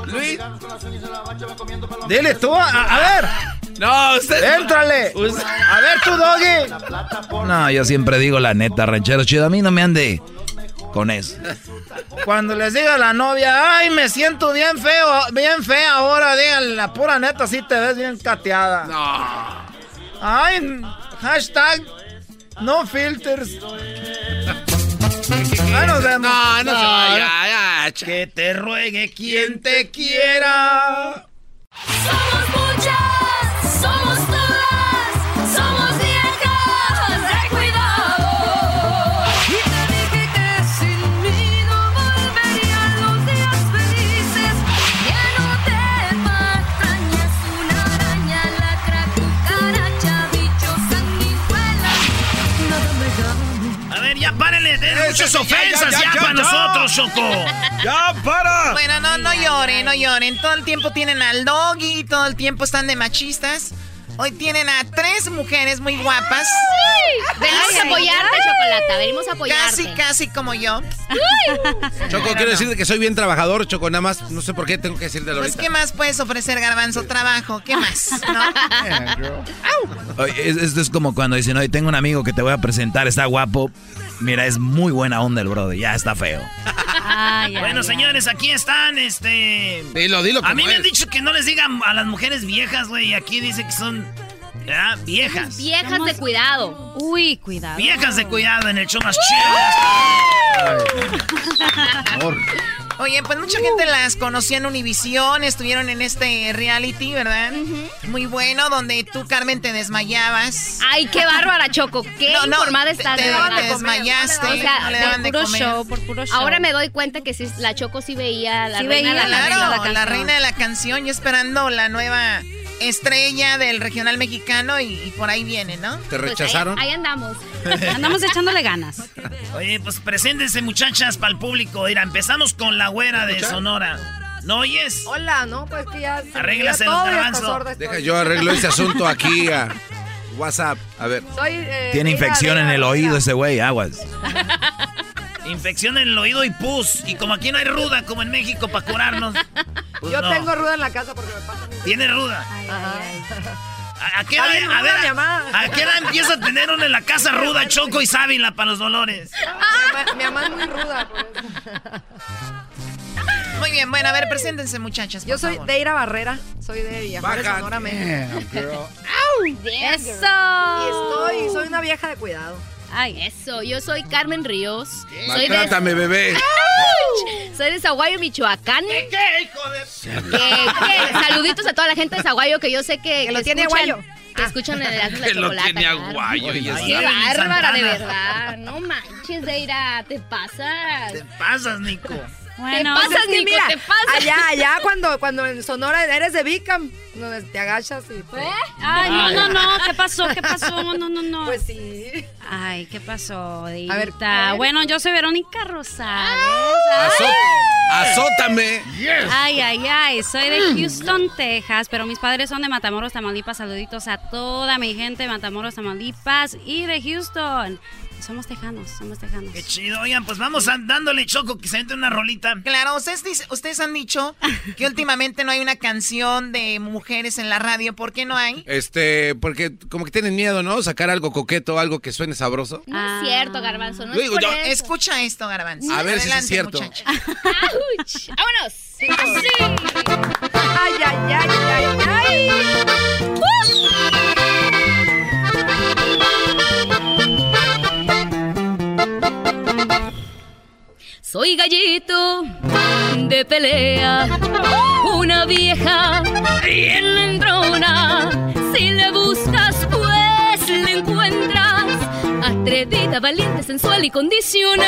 Luis. Dile tú, a, a ver. No, usted. Éntrale. Usted- A ver tú, Doggy. No, yo siempre digo la neta, ranchero chido. A mí no me ande con eso. Cuando les diga la novia, ay, me siento bien feo, bien fea ahora, digan la pura neta, sí te ves bien cateada. No. Ay, hashtag no filters. Ahí nos vemos. No, no se vaya, ya, cha. Que te ruegue quien te quiera. Somos muchas, somos muchas ofensas ya, ya, ya, ya, para ya. nosotros, Choco. ¡Ya, para! Bueno, no, no lloren, no lloren. Todo el tiempo tienen al doggy, todo el tiempo están de machistas. Hoy tienen a tres mujeres muy guapas. Venimos Ay, a apoyarte, ay. Chocolata. Venimos a apoyarte. Casi, casi como yo. Choco, quiero decirte que soy bien trabajador, Choco. Nada más, no sé por qué tengo que decirte Pues, ahorita. ¿qué más puedes ofrecer, Garbanzo? Trabajo, ¿qué más? ¿No? Oye, esto es como cuando dicen, oye, tengo un amigo que te voy a presentar, está guapo. Mira, es muy buena onda el brother, ya está feo. bueno, señores, aquí están, este... Dilo, dilo A mí me han dicho que no les digan a las mujeres viejas, güey, y aquí dice que son... ¿verdad? Viejas. Viejas de cuidado. Uy, cuidado. Viejas de cuidado en el show más chido. Oye, pues mucha gente las conoció en Univisión, estuvieron en este reality, ¿verdad? Muy bueno, donde tú, Carmen, te desmayabas. Ay, qué bárbara, Choco. Qué No, no, informada te- estás, te de verdad. de comer, desmayaste, O sea, no le daban de puro comer. show, por puro show. Ahora me doy cuenta que sí, la Choco sí veía la Sí reina veía, de la, claro, canción, la, canción. reina de la canción, yo esperando la nueva estrella del regional mexicano y, y por ahí viene, ¿no? ¿Te rechazaron? Pues Ahí, ahí andamos. Andamos echándole ganas. Oye, pues preséntense muchachas para el público. Mira, empezamos con la güera de Sonora. ¿No oyes? Hola, no, pues que ya se Arréglase los garbanzos. Deja, yo arreglo este asunto aquí a WhatsApp. A ver. Soy, eh, Tiene infección en el oído ese güey, aguas. Infección en el oído y pus. Y como aquí no hay ruda, como en México, para curarnos. pues Yo no. tengo ruda en la casa porque me pasa. Tiene ruda. Ajá. ¿A, a qué edad, a ver, qué edad empieza a tener uno en la casa ruda, choco y sábila para los dolores? Mi mamá- Mi mamá es muy ruda. por eso. Muy bien, bueno, a ver, preséntense, muchachas. Yo soy Deira Barrera, soy de Baja. Sonora, México. Eso. Y estoy, soy una vieja de cuidado. Ay, eso. Yo soy Carmen Ríos. Soy de, bebé. ¡Auch! soy de Zaguayo, Michoacán. ¿Qué, hijo de...? Que- saluditos a toda la gente de Zaguayo que yo sé que, Que lo tiene escuchan, aguayo. que escuchan el Erasmo y la Que lo chocolate. tiene aguayo. y Qué bárbara, de verdad. No manches, Deira, te pasas. Te pasas, Nico. Bueno, Pues pasas, es que Nico, mira, te pasas. allá, allá cuando, cuando en Sonora eres de Vicam, donde te agachas y... pues, Ay, no, no, no, ¿qué pasó? ¿Qué pasó? No, no, no. Pues sí. Ay, ¿qué pasó? A ver, a ver. Bueno, yo soy Verónica Rosales. Azó- azótame. Ay, ay, ay, soy de Houston, Texas, pero mis padres son de Matamoros, Tamaulipas. Saluditos a toda mi gente de Matamoros, Tamaulipas y de Houston. Somos tejanos, somos tejanos. Qué chido. Oigan, pues vamos a- dándole choco que se entre una rolita. Claro, ustedes, dice- ustedes han dicho que últimamente no hay una canción de mujeres en la radio. ¿Por qué no hay? Este, porque como que tienen miedo, ¿no? Sacar algo coqueto, algo que suene sabroso. No es cierto, Garbanzo, no Digo, es por yo- eso. Escucha esto, Garbanzo. A ver si es Adelante, cierto. muchacha. ¡Auch! ¡Vámonos! Ay, ay, ay, ay, ay. Soy gallito de pelea, una vieja bien entrona. Si le buscas, pues le encuentras. Atrevida, valiente, sensual y condicional.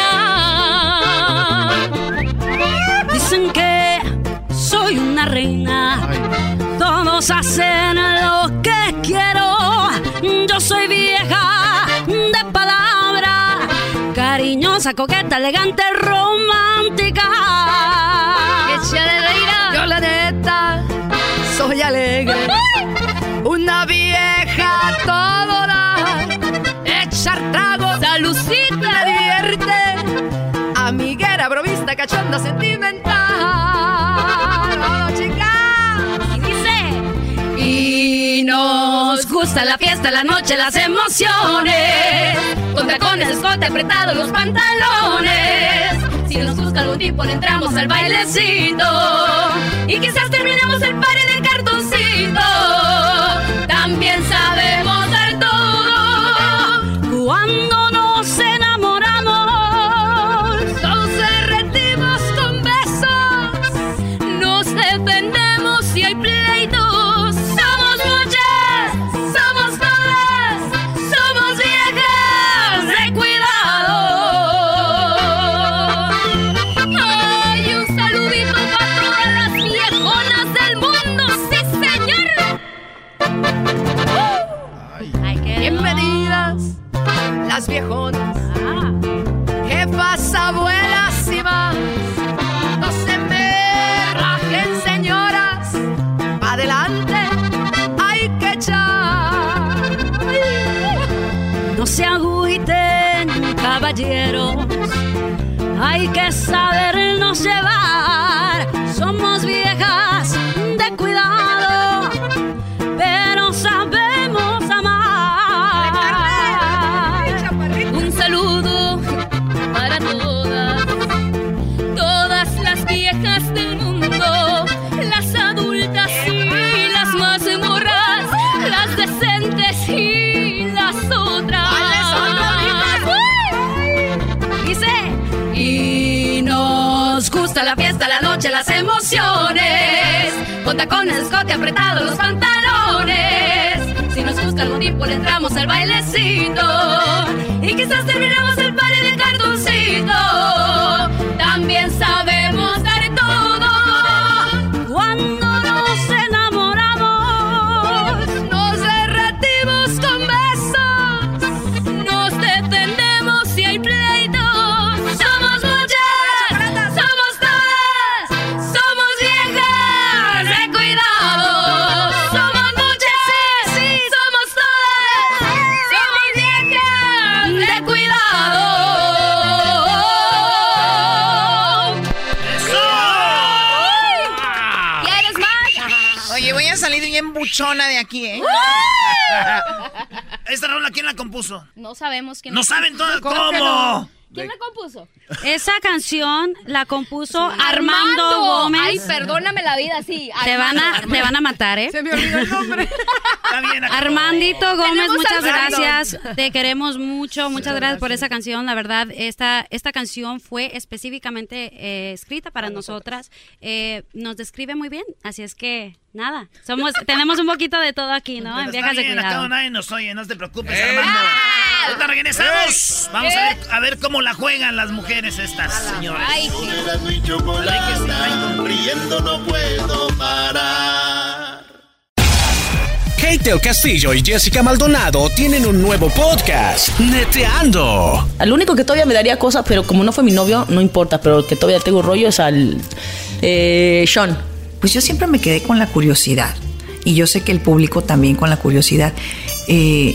Dicen que soy una reina, todo todos hacen lo que quiero. Yo soy vieja de cariñosa, coqueta, elegante, romántica. Yo la neta soy alegre. Una vieja todo da. Echar trago. Salucita. Me divierte. Amiguera, brovista, cachonda, sentimental. Y nos gusta la fiesta, la noche, las emociones. Con tacones, escote apretado, los pantalones. Si nos busca algún tipo, le entramos al bailecito. Y quizás terminamos el party del cartoncito. También cheval. Tacones, escote apretado, los pantalones. Si nos busca algún tipo, le entramos al bailecito. Y quizás terminamos el party buchona de aquí, ¿eh? ¿Esta rola quién la compuso? No sabemos quién No la saben todo-. ¿cómo? ¿Quién la compuso? Esa canción la compuso Armando, Armando. Gómez. Ay, perdóname la vida, sí. Te van a, Armando. te van a matar, ¿eh? Se me olvidó el nombre. Armandito Gómez, muchas gracias. Te queremos mucho. Muchas gracias por esa canción. La verdad, esta, esta canción fue específicamente eh, escrita para nosotras. Eh, nos describe muy bien. Así es que, nada. Somos, tenemos un poquito de todo aquí, ¿no? En Viejas de bien, acá Cuidado. nadie nos oye, no te preocupes, Armando. Ahorita regresamos. Vamos a ver, a ver cómo la juegan las mujeres estas, señoras. Ay, chocolate, riendo no puedo parar. Kate el Castillo y Jessica Maldonado tienen un nuevo podcast, Neteando. Al único que todavía me daría cosas, pero como no fue mi novio, no importa, pero el que todavía tengo rollo es al eh, Sean. Pues yo siempre me quedé con la curiosidad. Y yo sé que el público también con la curiosidad. Eh,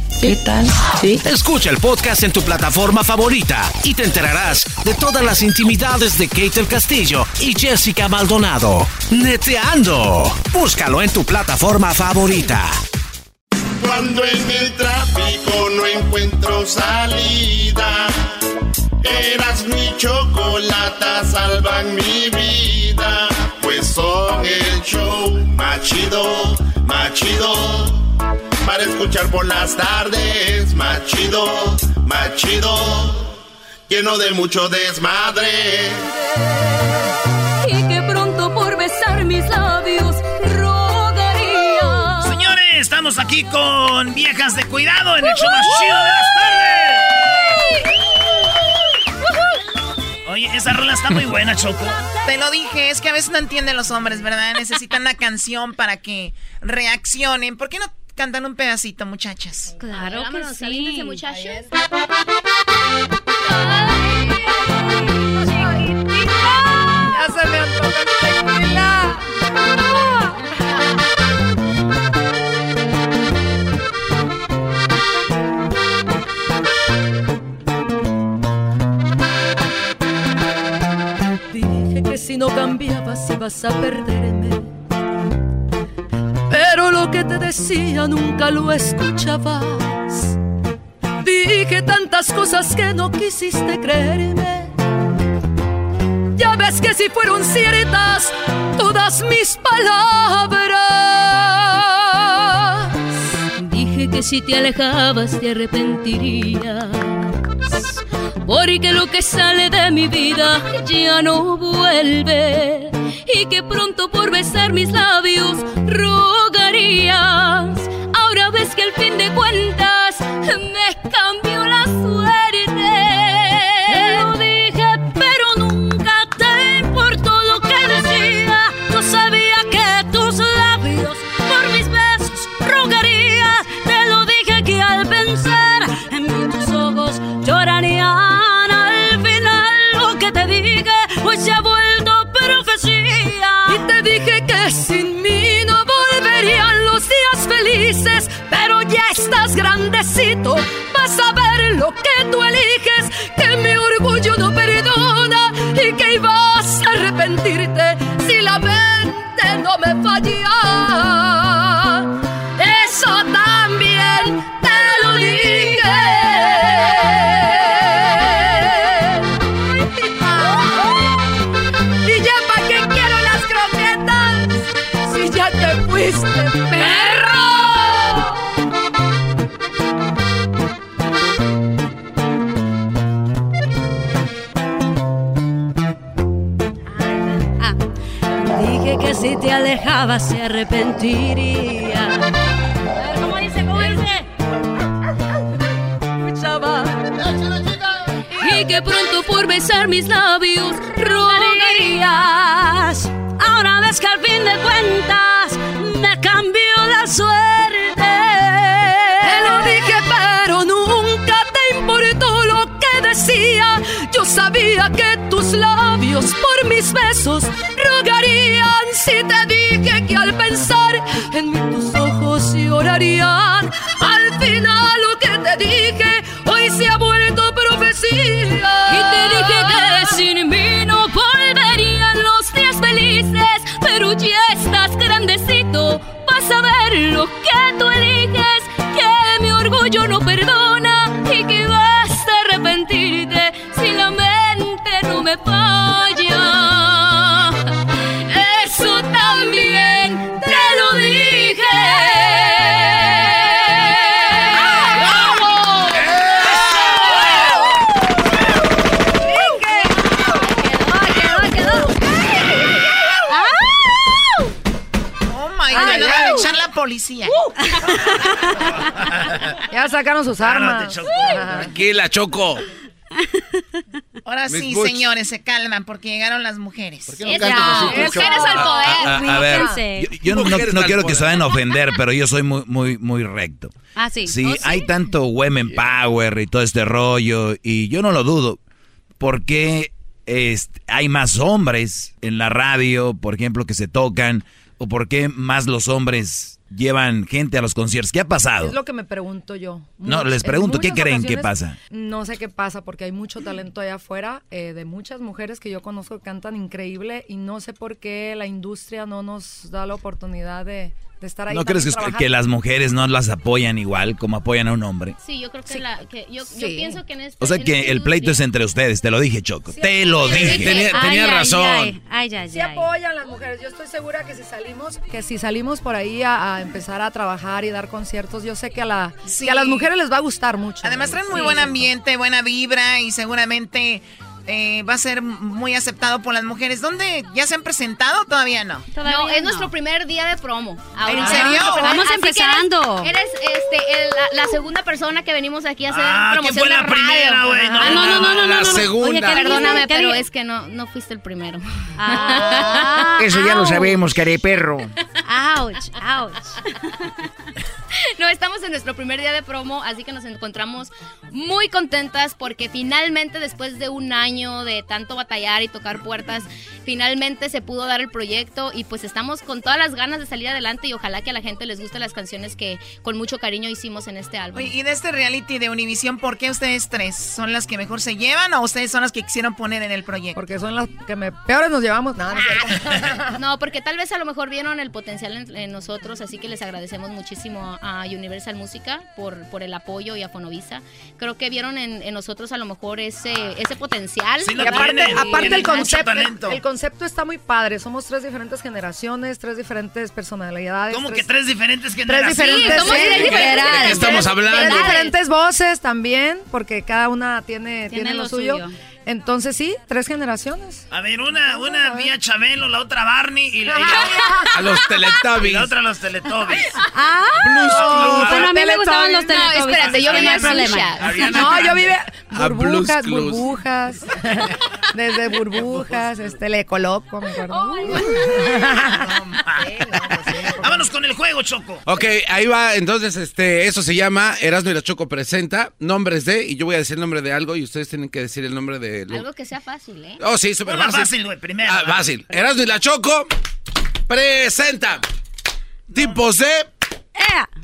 ¿Qué tal? Sí. Escucha el podcast en tu plataforma favorita y te enterarás de todas las intimidades de Kate el Castillo y Jessica Maldonado. Neteando. Búscalo en tu plataforma favorita. Cuando en el tráfico no encuentro salida, eras mi chocolata, salvan mi vida, pues son el show machido, machido. Para escuchar por las tardes. Más chido, más chido, lleno de mucho desmadre. Y que pronto por besar mis labios rogaría. Señores, estamos aquí con viejas de cuidado en el show más chido de las tardes. Oye, esa rola está muy buena, Choco. Te lo dije, es que a veces no entienden los hombres, ¿verdad? Necesitan una canción para que reaccionen. ¿Por qué no cantan un pedacito, muchachas? Claro que Vámonos, sí. alíndense, muchachos. Ya se me antoja mi tequila. Dije que si no cambiabas ibas a perderme. Pero lo que te decía nunca lo escuchabas. Dije tantas cosas que no quisiste creerme. Ya ves que si fueron ciertas todas mis palabras. Dije que si te alejabas te arrepentirías. Porque lo que sale de mi vida ya no vuelve. Y que pronto por besar mis labios rogarías. Ahora ves que al fin de cuentas grandecito, vas a ver lo que tú eliges. Que mi orgullo no perdona y que ibas a arrepentirte si la mente no me falla. Alejabas se arrepentiría. ¿Cómo dice? ¿Cómo dice? Chava. Y que pronto por besar mis labios rogarías. Ahora ves que al fin de cuentas me cambió la suerte. Te lo dije, pero nunca te importó lo que decía. Yo sabía que tus labios por mis besos rogarían. Si Ya sacaron sus armas. Tranquila, Choco. Ahora Miss sí, Butch. señores, se calman porque llegaron las mujeres. ¿Por qué no cantas así, tú, Mujeres Choco? al poder, A, a- a ver, yo, yo no, quiero que se vayan a ofender, pero yo soy muy, muy, muy recto. Ah, sí. Sí, ¿Oh, hay tanto women power y todo este rollo, y yo no lo dudo, porque hay más hombres en la radio, por ejemplo, que se tocan, o por qué más los hombres llevan gente a los conciertos. ¿Qué ha pasado? Es lo que me pregunto yo. No, Much- les pregunto, ¿qué creen que pasa? No sé qué pasa porque hay mucho talento allá afuera eh, de muchas mujeres que yo conozco que cantan increíble y no sé por qué la industria no nos da la oportunidad de, de estar ahí. ¿No crees que, que las mujeres no las apoyan igual como apoyan a un hombre? Sí, yo creo que, la, que yo, yo Sí. pienso que en este O sea en que este el pleito es entre ustedes, te lo dije, Choco. Te lo dije. Ay, tenía ay, razón. ay, Ay, ay, Sí ay. apoyan las mujeres. Yo estoy segura que si salimos, que si salimos por ahí a, a empezar a trabajar y dar conciertos, yo sé que a la Sí. que a las mujeres les va a gustar mucho. Además traen muy Sí. buen ambiente, buena vibra y seguramente eh, va a ser muy aceptado por las mujeres. ¿Dónde ya se han presentado? Todavía no. no, es nuestro primer día de promo. ¿En serio? Vamos Así empezando. Eres, eres, este, el- la, la segunda persona que venimos aquí a hacer Ah, promoción ¿quién fue de la radio. primera, güey? No, Ah, no, no, no, no, la segunda. Oye, ¿qué perdóname, pero es que no, no fuiste el primero. Eso ya lo sabemos, perro. Ouch, ouch. No, estamos en nuestro primer día de promo, así que nos encontramos muy contentas porque finalmente después de un año de tanto batallar y tocar puertas, finalmente se pudo dar el proyecto y pues estamos con todas las ganas de salir adelante y ojalá que a la gente les guste las canciones que con mucho cariño hicimos en este álbum. Y de este reality de Univision, ¿por qué ustedes tres? ¿Son las que mejor se llevan o ustedes son las que quisieron poner en el proyecto? Porque son las que me, peores nos llevamos. No, no porque tal vez a lo mejor vieron el potencial en, en nosotros, así que les agradecemos muchísimo a Universal Música por, por el apoyo y a Fonovisa. Creo que vieron en, en nosotros a lo mejor ese, ese potencial. y aparte, aparte el concepto, talento. el concepto está muy padre. Somos tres diferentes generaciones, tres diferentes personalidades. ¿Cómo que tres diferentes Tres generaciones? diferentes, somos sí, tres diferentes tres- ¿De qué estamos hablando? Tres diferentes voces también, porque cada una tiene, Tiene tiene, lo, lo suyo. suyo. Entonces sí, tres generaciones. A ver, una, una vía Chabelo, la otra Barney y la, y la- A los y Teletubbies. la otra los Teletubbies. Ah, Blues Clues. Bueno, a mí me gustaban los No, Teletubbies. espérate, yo no venía problema. Ariana No, yo A Blues burbujas, burbujas. Desde burbujas, este le coloco, me acuerdo. Vámonos con el juego, Choco. Ok, ahí va. Entonces, este, eso se llama Erasmo y la Choco presenta nombres de, y yo voy a decir el nombre de algo y ustedes tienen que decir el nombre de. lo- Algo que sea fácil, ¿eh? Oh, sí, súper fácil. fácil, güey, primero. Ah, fácil. Erasmo y la Choco presenta tipos de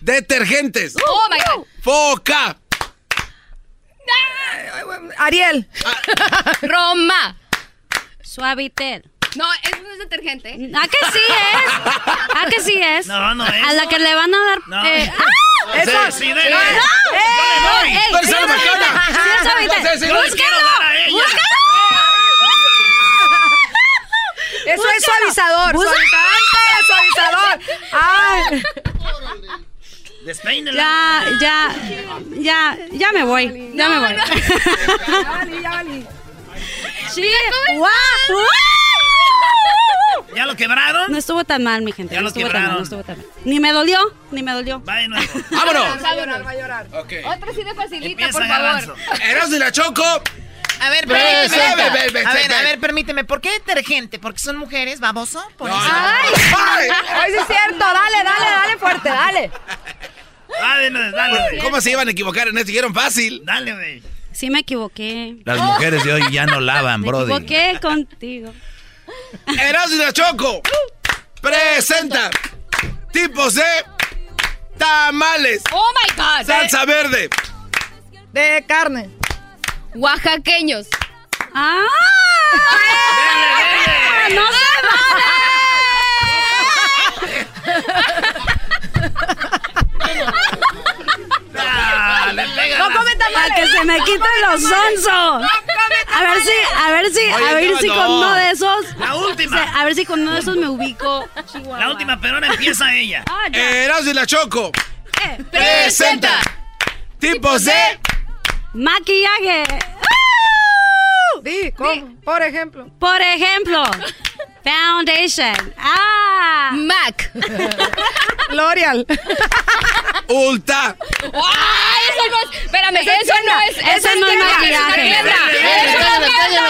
detergentes. Oh my God. Foca. Ariel. Roma. Suavitel. No, eso no es detergente. ¿A que sí es? ¿A que sí es? No, no es. A la que le van a dar... No. eh, ¡ah! Esa. Sí, sí, dele. ¡No! Le doy. ¡Ey! Suavitel. Sí, sí, Yo le a ella. Eso es suavizador. Suavizante, suavizador. Ay. Despeínela. Ya, ya, ya, ya me voy. Ya me voy. Ya valí, ya valí. Sí. ¿Ya lo quebraron? No estuvo tan mal, mi gente. Ya no lo estuvo tan mal, quebraron. no estuvo tan mal. Ni me dolió, ni me dolió. Va de nuevo. ¡Vámonos! Va a llorar, va a llorar. Ok. Otra sí de facilita, Empieza, por favor. Erasmo y la Choco. A ver, Ve, permíteme. A ver, ve. a ver, permíteme. ¿Por qué detergente? ¿Porque son mujeres, baboso? Por eso. Ay, ay, sí es cierto. Dale, dale, dale fuerte, dale. Dale, no, dale, güey. ¿Cómo se iban a equivocar en esto? Dijeron fácil. Dale, güey. Sí me equivoqué. Las mujeres de hoy ya no lavan, Me brody. equivoqué contigo. Erasmo y Choco presenta tipos de tamales. Oh my God. Salsa verde. De carne. Oaxaqueños. ¡Ah! ¡No se Pégala. No come Para que se me quiten los sonsos. A ver si, a ver si, a ver no, si con uno de esos. La última. a ver si con uno de esos me ubico. Chihuahua. La última, pero ahora empieza ella. Ah, y la Choco Eh, presenta tipos de Maquillaje. Di, ¿cómo? Por ejemplo. Por ejemplo, foundation. Ah. Mac. L'Oreal. Ulta. ¡Ay, eso no es! Espérame, eso no es. Eso no es maquillaje.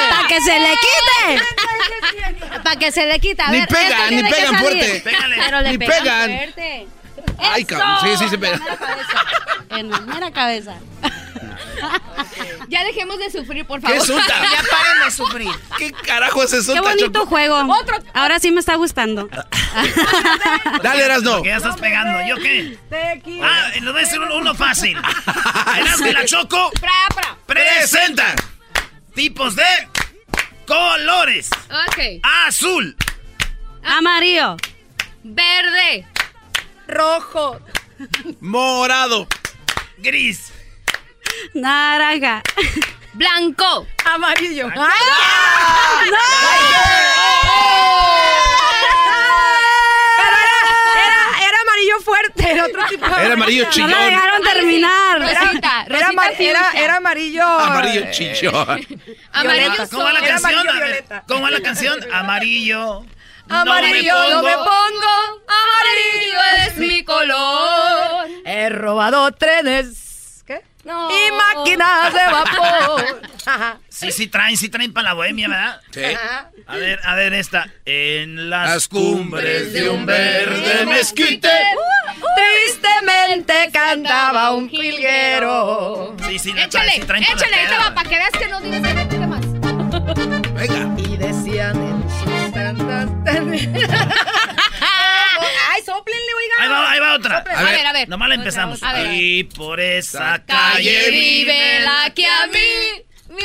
Para que se le quite. Para que se le quite. A Ni ver, pegan, esto ni tiene que pegan salir. fuerte. Pero le Ni pegan, pegan. fuerte. Ay, ¡Eso! cabrón. Sí, sí, se pega. En la cabeza. En la mera cabeza. Ya dejemos de sufrir, por ¿Qué favor. es Ulta? Ya paren de sufrir. ¿Qué carajo es eso? Qué bonito juego. Ahora sí me está gustando. Dale, Erasmo. Que ya estás pegando. ¿Yo qué? Tequila. Ah, les voy a decir uno, fácil. Erasmo y la Choco Pra, pra. presenta tipos de colores. Ok. Azul, Amarillo. Verde. Rojo. Morado. Gris. Naranja. Blanco. Amarillo. Pero era, era, era amarillo fuerte, era otro tipo de Era amarillo No chillón. la dejaron terminar. Era, Rosita, era, Rosita amar- era, fuchsia. era amarillo. Amarillo chillón. Amarillo. ¿Cómo va la canción? ¿Cómo va la canción? Amarillo. Amarillo, no me no pongo. me pongo. Amarillo es mi color. He robado trenes. Y máquinas de vapor. Sí, sí traen, sí traen para la bohemia, ¿verdad? Sí. A ver, a ver esta. En las, Las cumbres de un verde mezquite. Tristemente cantaba un jilguero. Sí, sí, la traen, Échale, sí traen échale, va, para que veas que no digas que no tiene más. Venga. Y decían en sus tantas. Soplenle, oiga. Ahí va, ahí va otra. A ver, a ver. Nomás la empezamos. Y por esa Calle calle vive la que a mí me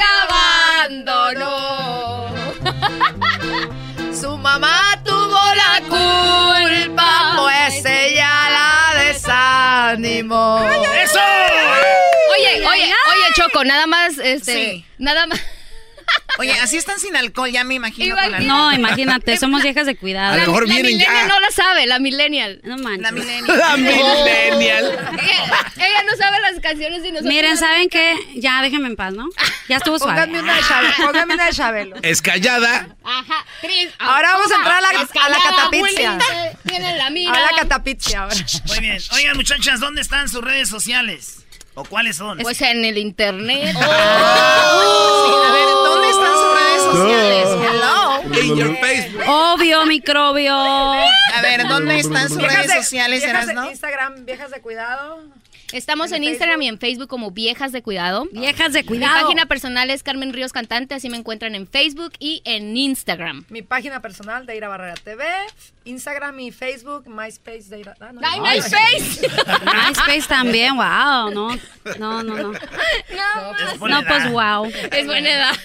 abandonó. Su mamá tuvo la culpa, pues ella la desanimó. ¡Eso! Oye, oye, oye, Choco, nada más, este, Sí. nada más. Oye, así están sin alcohol, ya me imagino. Con la- No, imagínate, somos viejas de A cuidado. lo mejor la vienen millennial ya. no la sabe, la millennial. No manches. La millennial. La millennial. Ella, ella no sabe las canciones y nosotros. Miren, ¿saben qué? Ya déjenme en paz, ¿no? Ya estuvo suave. Pónganme una de Chabelo. Pónganme una de Chabelo. Escallada. Ajá. Tris- Ahora vamos a entrar a la- a la Escalada, catapixia. abuelita, Tiene la mira. Ahora catapizia ahora. Muy bien. Oigan, muchachas, ¿dónde están sus redes sociales? ¿O cuáles son? Pues en el internet. Sí, a ver, ¿dónde están sus redes sociales? Hello. In your Facebook. Obvio, microbio. A ver, ¿dónde están sus redes de- sociales, viejas de Erasno? Instagram, viejas de cuidado. Estamos en Instagram y en Facebook como Viejas de Cuidado. Viejas de Mi cuidado. página personal es Carmen Ríos Cantante, así me encuentran en Facebook y en Instagram. Mi página personal, Deira Barrera TV. Instagram y Facebook, MySpace, Deira. Ah, no, ¡Ay, no. MySpace! MySpace también, wow, no, no, no, no. No, No, pues wow. es buena edad.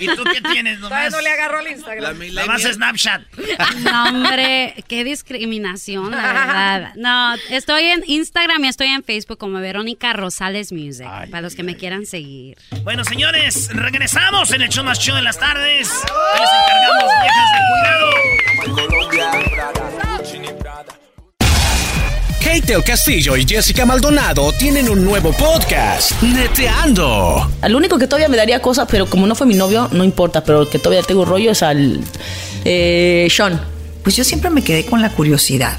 ¿Y tú qué tienes Todavía nomás? no le agarró La Instagram. Nomás Snapchat. No, hombre, qué discriminación, la verdad. No, estoy en Instagram y estoy en Facebook como Verónica Rosales Music, para los que me quieran seguir. Bueno, señores, regresamos en el show más show de las tardes. Ahí les encargamos, viejas de cuidado. Kate del Castillo y Jessica Maldonado tienen un nuevo podcast, Neteando. Al único que todavía me daría cosas, pero como no fue mi novio, no importa, pero el que todavía tengo rollo es al eh, Sean. Pues yo siempre me quedé con la curiosidad.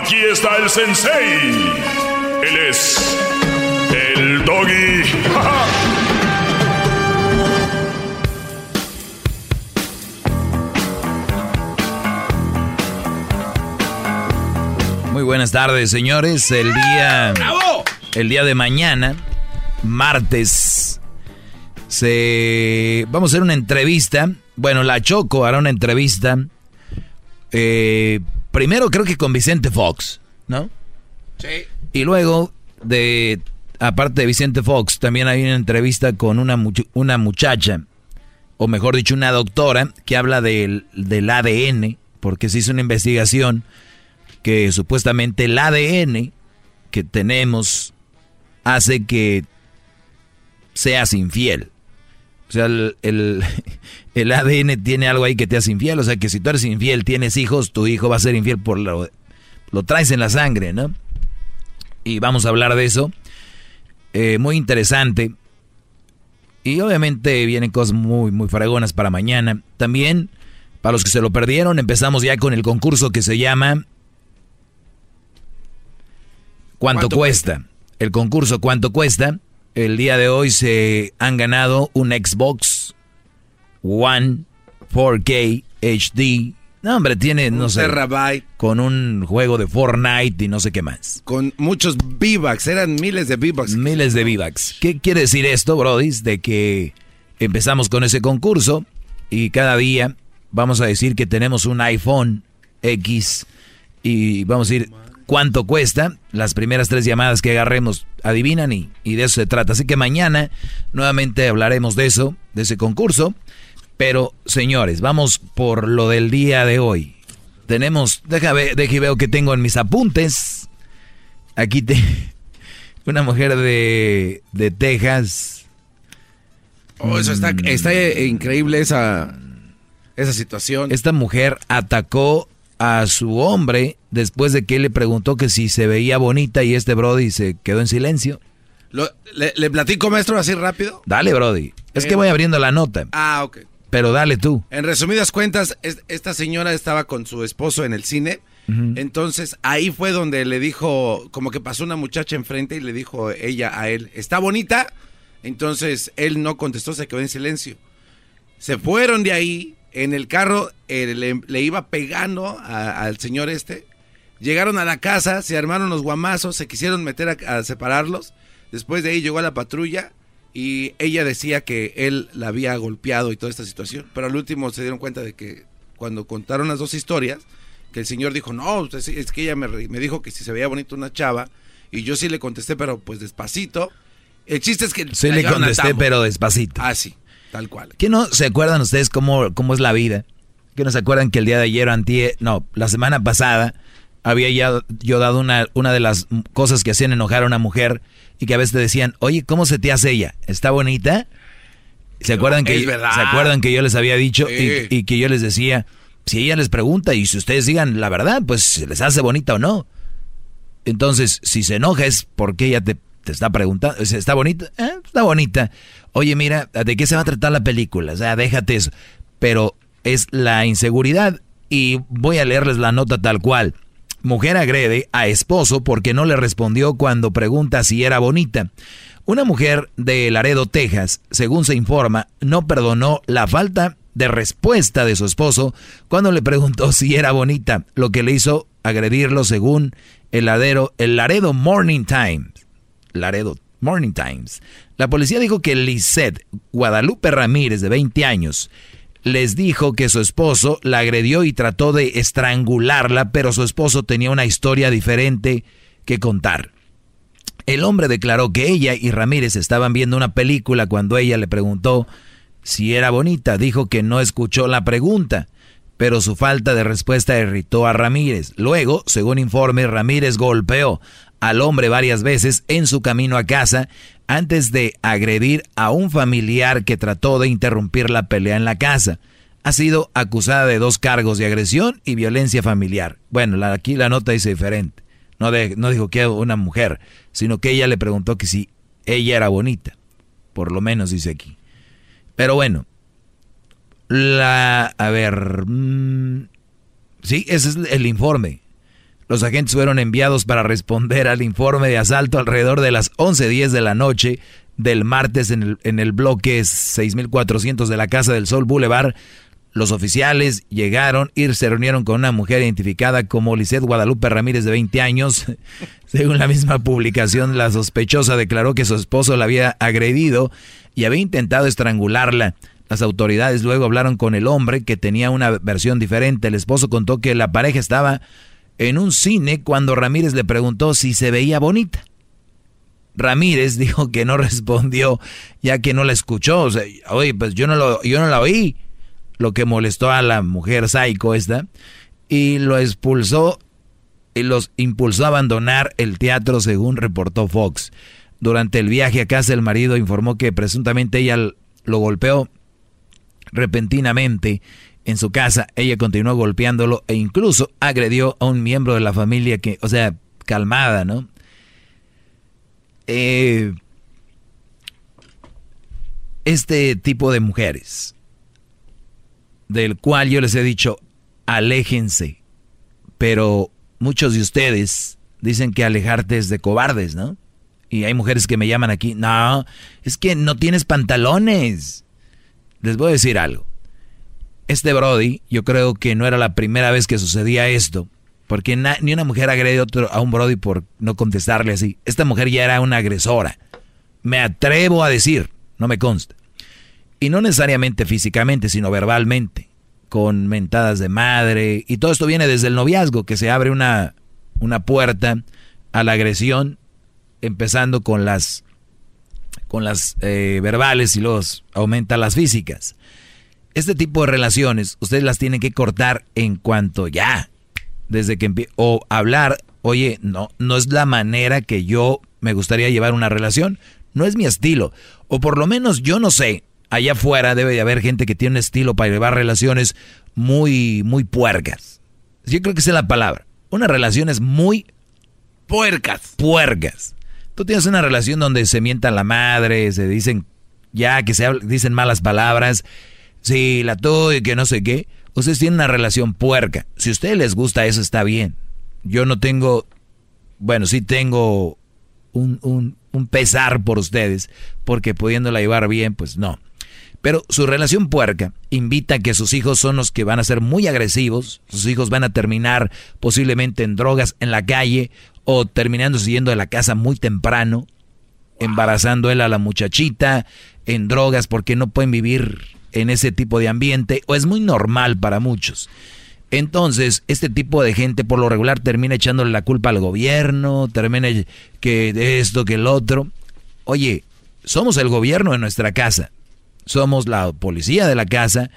Aquí está el sensei. Él es el doggy. Muy buenas tardes, señores. El día. El día de mañana, martes, se. Vamos a hacer una entrevista. Bueno, la Choco hará una entrevista. eh, primero creo que con Vicente Fox, ¿no? Sí. Y luego, de. Aparte de Vicente Fox, también hay una entrevista con una, much- una muchacha, o mejor dicho, una doctora, que habla del, del ADN, porque se hizo una investigación que supuestamente el ADN que tenemos hace que seas infiel. O sea, el, el, el ADN tiene algo ahí que te hace infiel. O sea, que si tú eres infiel, tienes hijos, tu hijo va a ser infiel por lo, lo traes en la sangre, ¿no? Y vamos a hablar de eso. Eh, muy interesante. Y obviamente vienen cosas muy, muy fregonas para mañana. También, para los que se lo perdieron, empezamos ya con el concurso que se llama ¿Cuánto, cuesta? El concurso ¿Cuánto cuesta? El día de hoy se han ganado un Xbox One 4K HD. No, hombre, tiene, no sé, con un juego de Fortnite y no sé qué más. Con muchos V-Bucks, eran miles de V-Bucks. Miles de V-Bucks. ¿Qué quiere decir esto, Brody? De que empezamos con ese concurso y cada día vamos a decir que tenemos un iPhone X y vamos a decir cuánto cuesta. Las primeras tres llamadas que agarremos adivinan y, y de eso se trata. Así que mañana nuevamente hablaremos de eso, de ese concurso. Pero, señores, vamos por lo del día de hoy. Tenemos, déjame, déjame veo que tengo en mis apuntes. Aquí te, una mujer de, de Texas. Oh, eso está, está increíble esa, esa situación. Esta mujer atacó a su hombre después de que él le preguntó que si se veía bonita y este Brody se quedó en silencio. le, ¿Le platico, maestro, así rápido? Dale, Brody. Es que voy abriendo la nota. Ah, ok. Pero dale tú. En resumidas cuentas, esta señora estaba con su esposo en el cine. Entonces ahí fue donde le dijo, como que pasó una muchacha enfrente y le dijo ella a él, ¿está bonita? Entonces él no contestó, se quedó en silencio. Se fueron de ahí, en el carro eh, le, iba pegando al señor este. Llegaron a la casa, se armaron los guamazos, se quisieron meter a separarlos. Después de ahí llegó a la patrulla y ella decía que él la había golpeado y toda esta situación. Pero al último se dieron cuenta de que cuando contaron las dos historias, que el señor dijo, no, es que ella me, me dijo que si se veía bonito una chava, y yo sí le contesté, pero pues despacito. El chiste es que... Sí le contesté, pero despacito. Ah, sí, tal cual. ¿Qué no se acuerdan ustedes cómo, cómo es la vida? ¿Que no se acuerdan que el día de ayer o antier, no, la semana pasada, había ya yo dado una, una de las cosas que hacían enojar a una mujer y que a veces te decían, oye, ¿cómo se te hace ella? ¿Está bonita? ¿Se acuerdan, que, ¿se acuerdan que yo les había dicho y, que yo les decía, si ella les pregunta y si ustedes digan la verdad, pues se les hace bonita o no? Entonces, si se enoja es porque ella te, te está preguntando, ¿está bonita? Eh, está bonita. Oye, mira, ¿de qué se va a tratar la película? O sea, déjate eso. Pero es la inseguridad y voy a leerles la nota tal cual. Mujer agrede a esposo porque no le respondió cuando pregunta si era bonita. Una mujer de Laredo, Texas, según se informa, no perdonó la falta de respuesta de su esposo cuando le preguntó si era bonita, lo que le hizo agredirlo según el, el Laredo Morning Times. Laredo Morning Times. La policía dijo que Lisette Guadalupe Ramírez, de 20 años, les dijo que su esposo la agredió y trató de estrangularla, pero su esposo tenía una historia diferente que contar. El hombre declaró que ella y Ramírez estaban viendo una película cuando ella le preguntó si era bonita. Dijo que no escuchó la pregunta, pero su falta de respuesta irritó a Ramírez. Luego, según informe, Ramírez golpeó al hombre varias veces en su camino a casa antes de agredir a un familiar que trató de interrumpir la pelea en la casa. Ha sido acusada de dos cargos de agresión y violencia familiar. Bueno, aquí la nota dice diferente. No, dijo que una mujer, sino que ella le preguntó que si ella era bonita. Por lo menos dice aquí. Pero bueno, la... A ver... Mm, sí, ese es el informe. Los agentes fueron enviados para responder al informe de asalto alrededor de las 11.10 de la noche del martes en el, en el bloque 6400 de la Casa del Sol Boulevard. Los oficiales llegaron y se reunieron con una mujer identificada como Lisette Guadalupe Ramírez de 20 años. Según la misma publicación, la sospechosa declaró que su esposo la había agredido y había intentado estrangularla. Las autoridades luego hablaron con el hombre que tenía una versión diferente. El esposo contó que la pareja estaba en un cine cuando Ramírez le preguntó si se veía bonita. Ramírez dijo que no respondió ya que no la escuchó. O sea, oye, pues yo no, lo, yo no la oí. Lo que molestó a la mujer psycho esta. Y lo expulsó y los impulsó a abandonar el teatro según reportó Fox. Durante el viaje a casa el marido informó que presuntamente ella lo golpeó repentinamente en su casa, ella continuó golpeándolo e incluso agredió a un miembro de la familia que, o sea, calmada, ¿no? eh, este tipo de mujeres, del cual yo les he dicho, aléjense, pero muchos de ustedes dicen que alejarte es de cobardes, ¿no? Y hay mujeres que me llaman aquí, no, es que no tienes pantalones. Les voy a decir algo. Este Brody, yo creo que no era la primera vez que sucedía esto, porque ni una mujer agrede a un Brody por no contestarle así. Esta mujer ya era una agresora. Me atrevo a decir, no me consta. Y no necesariamente físicamente, sino verbalmente, con mentadas de madre. Y todo esto viene desde el noviazgo, que se abre una, una puerta a la agresión, empezando con las, con las eh, verbales y luego aumenta las físicas. Este tipo de relaciones, ustedes las tienen que cortar en cuanto ya, desde que empiece, o hablar, oye, no, no es la manera que yo me gustaría llevar una relación, no es mi estilo, o por lo menos yo no sé, allá afuera debe de haber gente que tiene un estilo para llevar relaciones muy, muy puercas. Yo creo que esa es la palabra. Una relación es muy puercas. Puercas. Tú tienes una relación donde se mientan la madre, se dicen ya que se dicen malas palabras, si la tuya que no sé qué. Ustedes tienen una relación puerca. Si a ustedes les gusta eso, está bien. Yo no tengo, bueno, sí tengo un, un, un pesar por ustedes, porque pudiéndola llevar bien, pues no. Pero su relación puerca invita a que sus hijos son los que van a ser muy agresivos, sus hijos van a terminar posiblemente en drogas en la calle o terminando siguiendo de la casa muy temprano, embarazando él a la muchachita, en drogas porque no pueden vivir en ese tipo de ambiente o es muy normal para muchos. Entonces, este tipo de gente por lo regular termina echándole la culpa al gobierno, termina que esto, que el otro. Oye, somos el gobierno de nuestra casa somos la policía de la casa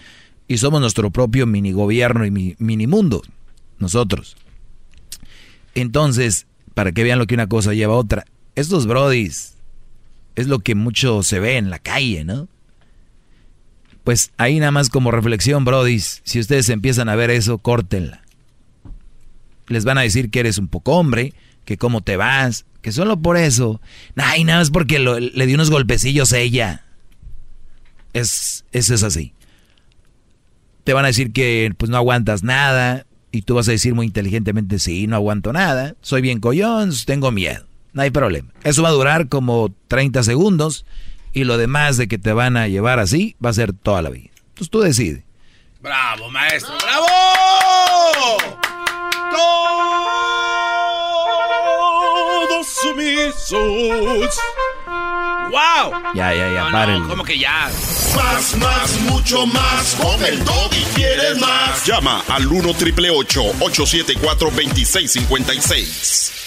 y somos nuestro propio mini gobierno y mini mundo, nosotros. Entonces, para que vean lo que una cosa lleva a otra, estos brodis es lo que mucho se ve en la calle, ¿no? Pues ahí nada más como reflexión, brodis, si ustedes empiezan a ver eso, córtenla. Les van a decir que eres un poco hombre, que cómo te vas, que solo por eso. Ay, nada más porque le dio unos golpecillos a ella. Es, eso es así. Te van a decir que pues no aguantas nada y tú vas a decir muy inteligentemente, sí, no aguanto nada, soy bien collón, tengo miedo, no hay problema. Eso va a durar como 30 segundos y lo demás de que te van a llevar así va a ser toda la vida. Entonces tú decides. Bravo, maestro, bravo. Todos sumisos. ¡Wow! Ya, ya, ya, paren. ¿Cómo que ya? Más, más, mucho más. Con el y quieres más. Llama al 1 triple 874 2656.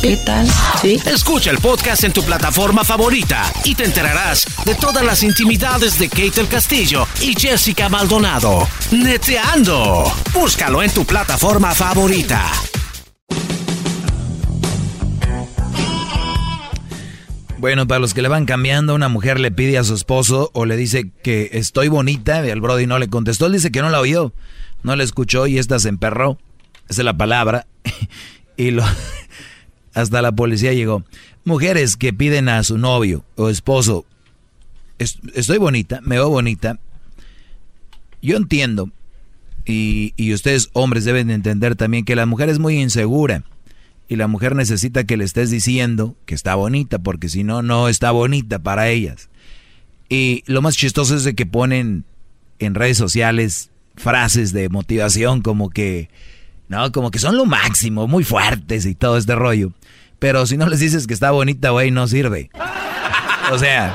¿Qué tal? ¿Sí? Escucha el podcast en tu plataforma favorita y te enterarás de todas las intimidades de Kate el Castillo y Jessica Maldonado. Neteando. Búscalo en tu plataforma favorita. Bueno, para los que le van cambiando, una mujer le pide a su esposo o le dice que estoy bonita, y el Brody no le contestó, él dice que no la oyó, no la escuchó y esta se emperró, esa es la palabra, y lo, hasta la policía llegó. Mujeres que piden a su novio o esposo, estoy bonita, me veo bonita. Yo entiendo, y, y ustedes hombres deben entender también que la mujer es muy insegura. Y la mujer necesita que le estés diciendo que está bonita, porque si no, no está bonita para ellas. Y lo más chistoso es de que ponen en redes sociales frases de motivación como que, no, como que son lo máximo, muy fuertes y todo este rollo. Pero si no les dices que está bonita, güey, no sirve. O sea,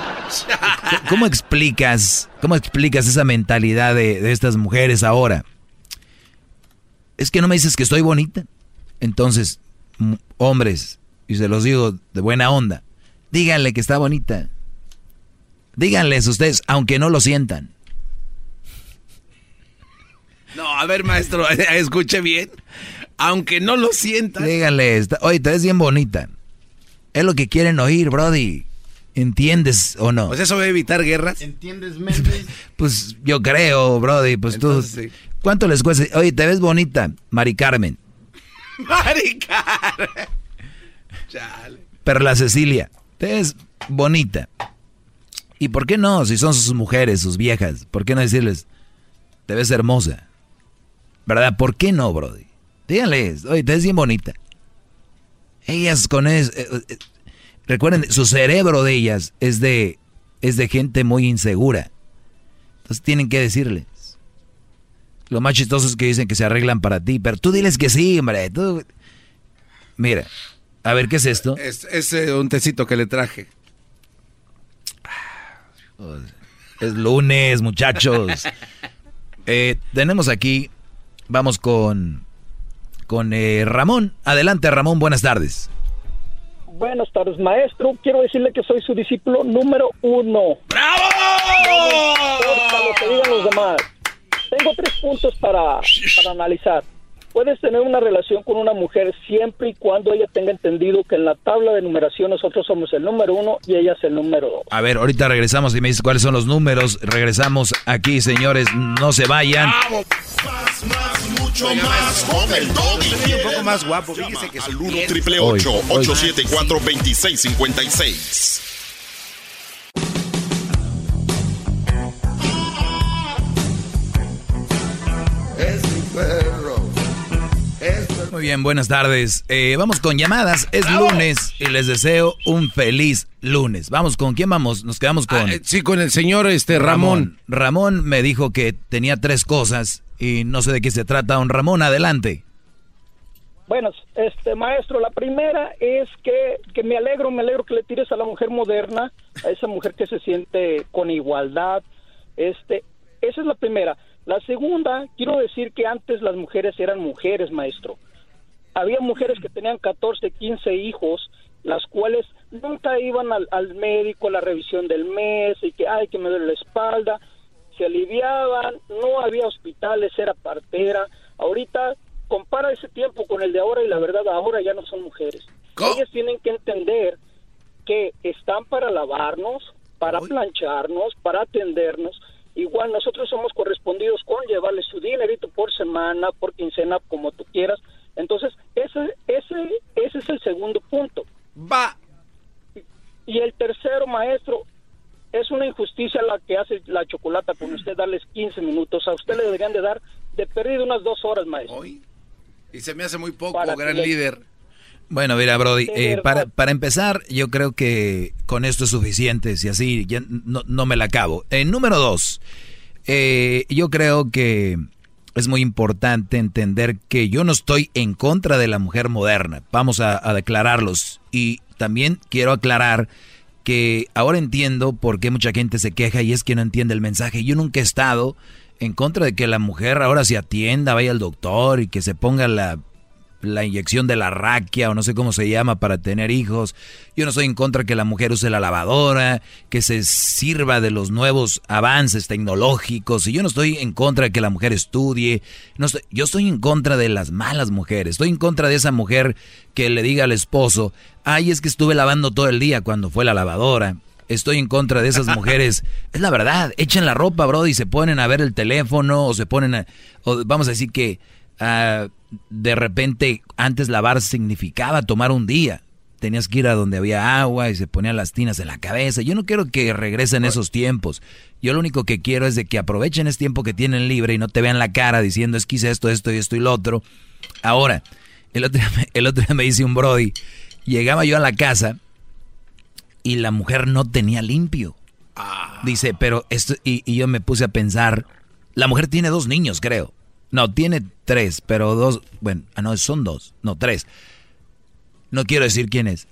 ¿Cómo explicas, cómo explicas esa mentalidad de, de estas mujeres ahora? Es que no me dices que estoy bonita. Entonces, hombres, y se los digo de buena onda, díganle que está bonita. Díganles ustedes, aunque no lo sientan. No, a ver, maestro, escuche bien. Aunque no lo sientas. Díganle, está- oye, te ves bien bonita. Es lo que quieren oír, Brody. ¿Entiendes o no? Pues eso va a evitar guerras. ¿Entiendes, Méndez? Pues yo creo, Brody, pues Entonces, tú... ¿Cuánto les cuesta? Oye, te ves bonita, Mari Carmen. Maricar. Chale. Perla Cecilia, te ves bonita. ¿Y por qué no? Si son sus mujeres, sus viejas, ¿por qué no decirles, te ves hermosa? ¿Verdad? ¿Por qué no, Brody? Díganles, oye, te ves bien bonita. Ellas con eso... recuerden, su cerebro de ellas es de, es de gente muy insegura. Entonces tienen que decirles. Lo más chistoso es que dicen que se arreglan para ti, pero tú diles que sí, hombre. tú- Mira, a ver, ¿qué es esto? Es, es, eh, un tecito que le traje. Es lunes, muchachos. Eh, tenemos aquí, vamos con, con eh, Ramón. Adelante, Ramón, buenas tardes. Buenas tardes, maestro. Quiero decirle que soy su discípulo número uno. ¡Bravo! No me importa lo que digan los demás. Tengo tres puntos para, para analizar. Puedes tener una relación con una mujer siempre y cuando ella tenga entendido que en la tabla de numeración nosotros somos el número uno y ella es el número dos. A ver, ahorita regresamos y me dices cuáles son los números. Regresamos aquí, señores, no se vayan. Mucho más con el doggy. Un poco más guapo, fíjese que Al su 1 piel- triple Hoy, 874 2656. Es mi perro. Muy bien, buenas tardes. Eh, vamos con llamadas. Es lunes y les deseo un feliz lunes. Vamos, ¿con quién vamos? Nos quedamos con... Ah, eh, sí, con el señor este Ramón. Ramón me dijo que tenía tres cosas y no sé de qué se trata. Don Ramón, adelante. Bueno, este maestro, la primera es que, que me alegro, me alegro que le tires a la mujer moderna, a esa mujer que se siente con igualdad. Este, esa es la primera. La segunda, quiero decir que antes las mujeres eran mujeres, maestro. Había mujeres que tenían 14, 15 hijos, las cuales nunca iban al, al médico a la revisión del mes y que, ay, que me duele la espalda. Se aliviaban, no había hospitales, era partera. Ahorita compara ese tiempo con el de ahora y la verdad ahora ya no son mujeres. Ellas tienen que entender que están para lavarnos, para plancharnos, para atendernos. Igual nosotros somos correspondidos con llevarles su dinerito por semana, por quincena, como tú quieras. Entonces, ese, ese, ese es el segundo punto. Va. Y el tercero, maestro, es una injusticia la que hace la chocolata con usted darles 15 minutos. A usted le deberían de dar de perdido unas dos horas, maestro. Y se me hace muy poco, Para gran le- líder. Bueno, mira, Brody, eh, para, para empezar, yo creo que con esto es suficiente, si así ya no, no me la acabo. Eh, número dos, eh, yo creo que es muy importante entender que yo no estoy en contra de la mujer moderna. Vamos a, declararlos. Y también quiero aclarar que ahora entiendo por qué mucha gente se queja y es que no entiende el mensaje. Yo nunca he estado en contra de que la mujer ahora se atienda, vaya al doctor y que se ponga la la inyección de la raquia o no sé cómo se llama para tener hijos. Yo no estoy en contra que la mujer use la lavadora, que se sirva de los nuevos avances tecnológicos. Y yo no estoy en contra de que la mujer estudie. No estoy- yo estoy en contra de las malas mujeres. Estoy en contra de esa mujer que le diga al esposo, ay, es que estuve lavando todo el día cuando fue la lavadora. Estoy en contra de esas mujeres. Es la verdad, echen la ropa, bro, y se ponen a ver el teléfono o se ponen a... O vamos a decir que ah, de repente antes lavar significaba tomar un día. Tenías que ir a donde había agua y se ponían las tinas en la cabeza. Yo no quiero que regresen esos tiempos. Yo lo único que quiero es de que aprovechen ese tiempo que tienen libre y no te vean la cara diciendo es que hice esto, esto y esto y lo otro. Ahora, el otro, día me- el otro día me dice un Brody, llegaba yo a la casa y la mujer no tenía limpio. Dice, pero esto, y, y yo me puse a pensar, la mujer tiene dos niños, creo. No, tiene tres, pero dos, bueno, ah, no, son dos, no, tres. No quiero decir quién es,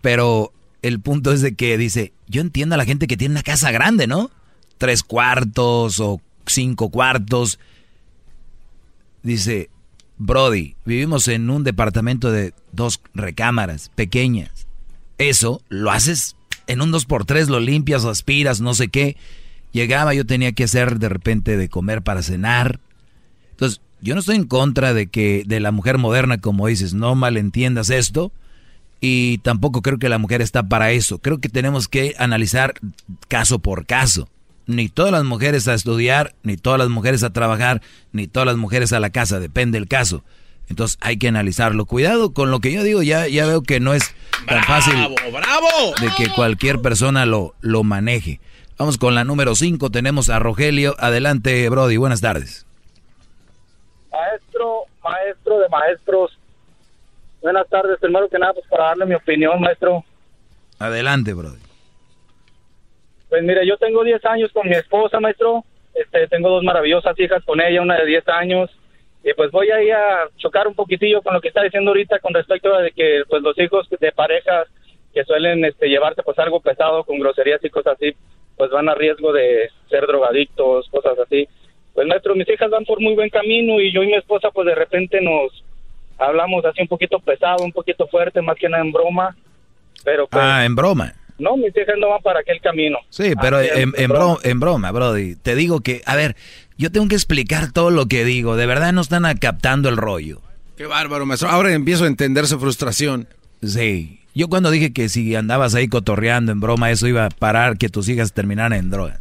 pero el punto es de que dice, yo entiendo a la gente que tiene una casa grande, ¿no? Tres cuartos o cinco cuartos. Dice, Brody, vivimos en un departamento de dos recámaras pequeñas. Eso lo haces en un dos por tres, lo limpias, aspiras, no sé qué. Llegaba, yo tenía que hacer de repente de comer para cenar. Entonces, yo no estoy en contra de que de la mujer moderna, como dices, no malentiendas esto. Y tampoco creo que la mujer está para eso. Creo que tenemos que analizar caso por caso. Ni todas las mujeres a estudiar, ni todas las mujeres a trabajar, ni todas las mujeres a la casa, depende del caso. Entonces hay que analizarlo. Cuidado con lo que yo digo, ya, ya veo que no es tan fácil bravo. de que cualquier persona lo, lo maneje. Vamos con la número 5, tenemos a Rogelio. Adelante, Brody, buenas tardes. Maestro, maestro de maestros. Buenas tardes, primero que nada, pues para darle mi opinión, maestro. Adelante, Brody. Pues mire, yo tengo 10 años con mi esposa, maestro. Este, tengo dos maravillosas hijas con ella, una de 10 años. Y pues voy ahí a chocar un poquitillo con lo que está diciendo ahorita con respecto a de que pues los hijos de parejas que suelen este, llevarse pues algo pesado con groserías y cosas así, pues van a riesgo de ser drogadictos, cosas así. Pues maestro, mis hijas van por muy buen camino y yo y mi esposa pues de repente nos hablamos así un poquito pesado, un poquito fuerte, más que nada en broma. Pero pues, Ah, en broma. no, mis hijas no van para aquel camino. Sí, pero en, en bro- en broma, Brody. Te digo que, a ver, yo tengo que explicar todo lo que digo. De verdad no están captando el rollo. Qué bárbaro, maestro. Ahora empiezo a entender su frustración. Sí. Yo cuando dije que si andabas ahí cotorreando en broma, eso iba a parar que tus hijas terminaran en drogas.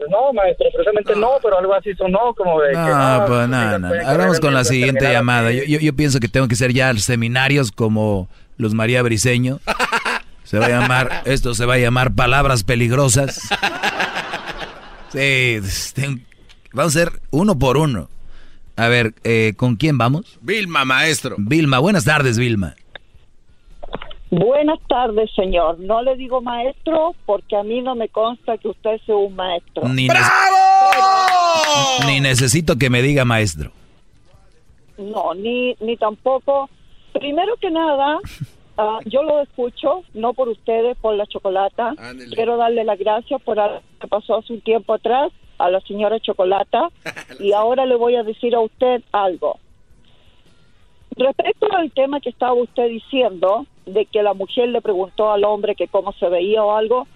Pues no, maestro, precisamente no, pero algo así sonó como de que... No, no, pues tus no, no. pueden Hablamos correr con la siguiente llamada. Yo, yo, yo pienso que tengo que ser ya seminarios como los María Briseño. Se va a llamar, esto se va a llamar palabras peligrosas. Sí, vamos a ser uno por uno. A ver, eh, ¿con quién vamos? Vilma, maestro. Vilma, buenas tardes, Vilma. Buenas tardes, señor. No le digo maestro porque a mí no me consta que usted sea un maestro. Ni, ne- ni necesito que me diga maestro. No, ni, ni tampoco. Primero que nada, ah, yo lo escucho, no por ustedes, por la chocolata. Quiero darle las gracias por algo que pasó hace un tiempo atrás a la señora Chocolata. y ahora le voy a decir a usted algo. Respecto al tema que estaba usted diciendo, de que la mujer le preguntó al hombre que cómo se veía o algo,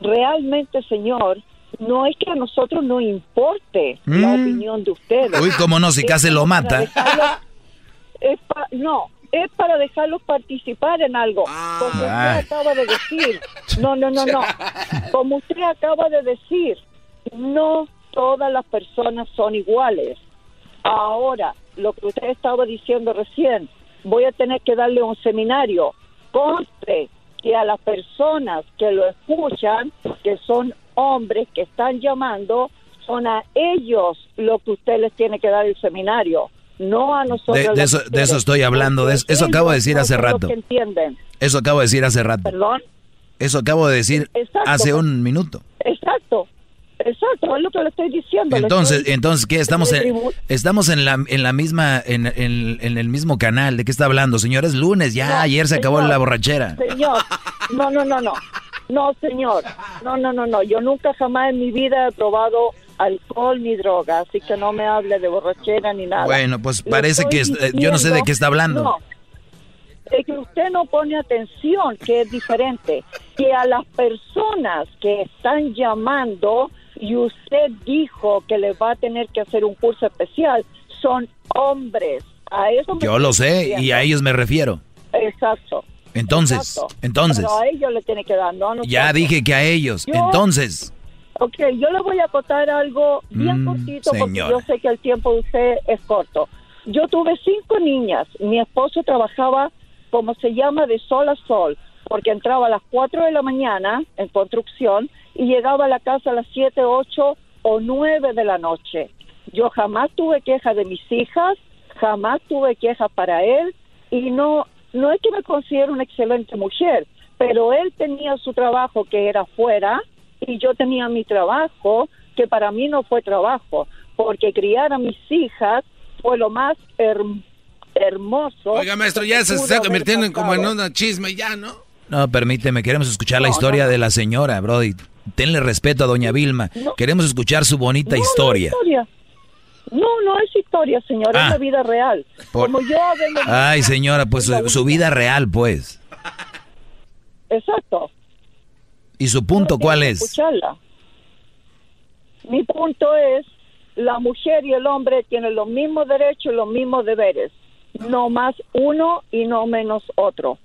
realmente, señor, no es que a nosotros no importe la Mm. opinión de ustedes. Uy, cómo no, si casi lo mata. es pa- no, es para dejarlos participar en algo. Como usted acaba de decir. No, no, no, no. Como usted acaba de decir, no todas las personas son iguales. Ahora, lo que usted estaba diciendo recién, voy a tener que darle un seminario. Conste que a las personas que lo escuchan, que son hombres que están llamando, son a ellos lo que usted les tiene que dar el seminario, no a nosotros. De, de eso, de eso estoy hablando. De eso, eso acabo de decir hace rato. Eso acabo de decir hace rato. Perdón. Eso acabo de decir Exacto. hace un minuto. Exacto. Exacto, es lo que le estoy diciendo. Entonces, estoy- entonces ¿qué? Estamos en, estamos en la, en la misma, en, en- en el mismo canal. ¿De qué está hablando, señor? Es lunes, ya, No, ayer se acabó la borrachera. Señor, no, no, no, no. No, señor. No, no, no, no. Yo nunca jamás en mi vida he probado alcohol ni droga, así que no me hable de borrachera ni nada. Bueno, pues parece que eh, yo no sé de qué está hablando. No. Es que usted no pone atención, que es diferente. Que a las personas que están llamando y usted dijo que les va a tener que hacer un curso especial, son hombres. A eso me Yo lo sé y refiriendo. a ellos me refiero. Exacto. Entonces, Exacto. entonces, Pero a ellos le tiene que dar, no a ya dije que a ellos. Yo- Entonces, Ok, yo le voy a contar algo bien Mm, cortito porque señora. yo sé que el tiempo de usted es corto. Yo tuve cinco niñas. Mi esposo trabajaba, como se llama, de sol a sol, porque entraba a las 4 de la mañana en construcción y llegaba a la casa a las 7, 8 o 9 de la noche. Yo jamás tuve queja de mis hijas, jamás tuve quejas para él y no, no es que me considero una excelente mujer, pero él tenía su trabajo que era fuera y yo tenía mi trabajo que para mí no fue trabajo, porque criar a mis hijas fue lo más herm- hermoso. Oiga, maestro, ya se está convirtiendo en como en una chisme, ya, ¿no? No, permíteme, queremos escuchar la historia de la señora, Brody. Tenle respeto a doña Vilma. Queremos escuchar su bonita No, historia. No, historia. no, no es historia, señor, Ah. es la vida real. Por- Como yo vengo... Ay, señora, pues su, su vida real, pues. Exacto. ¿Y su punto cuál es? Escucharla. Mi punto es, la mujer y el hombre tienen los mismos derechos y los mismos deberes. No más uno y no menos otro.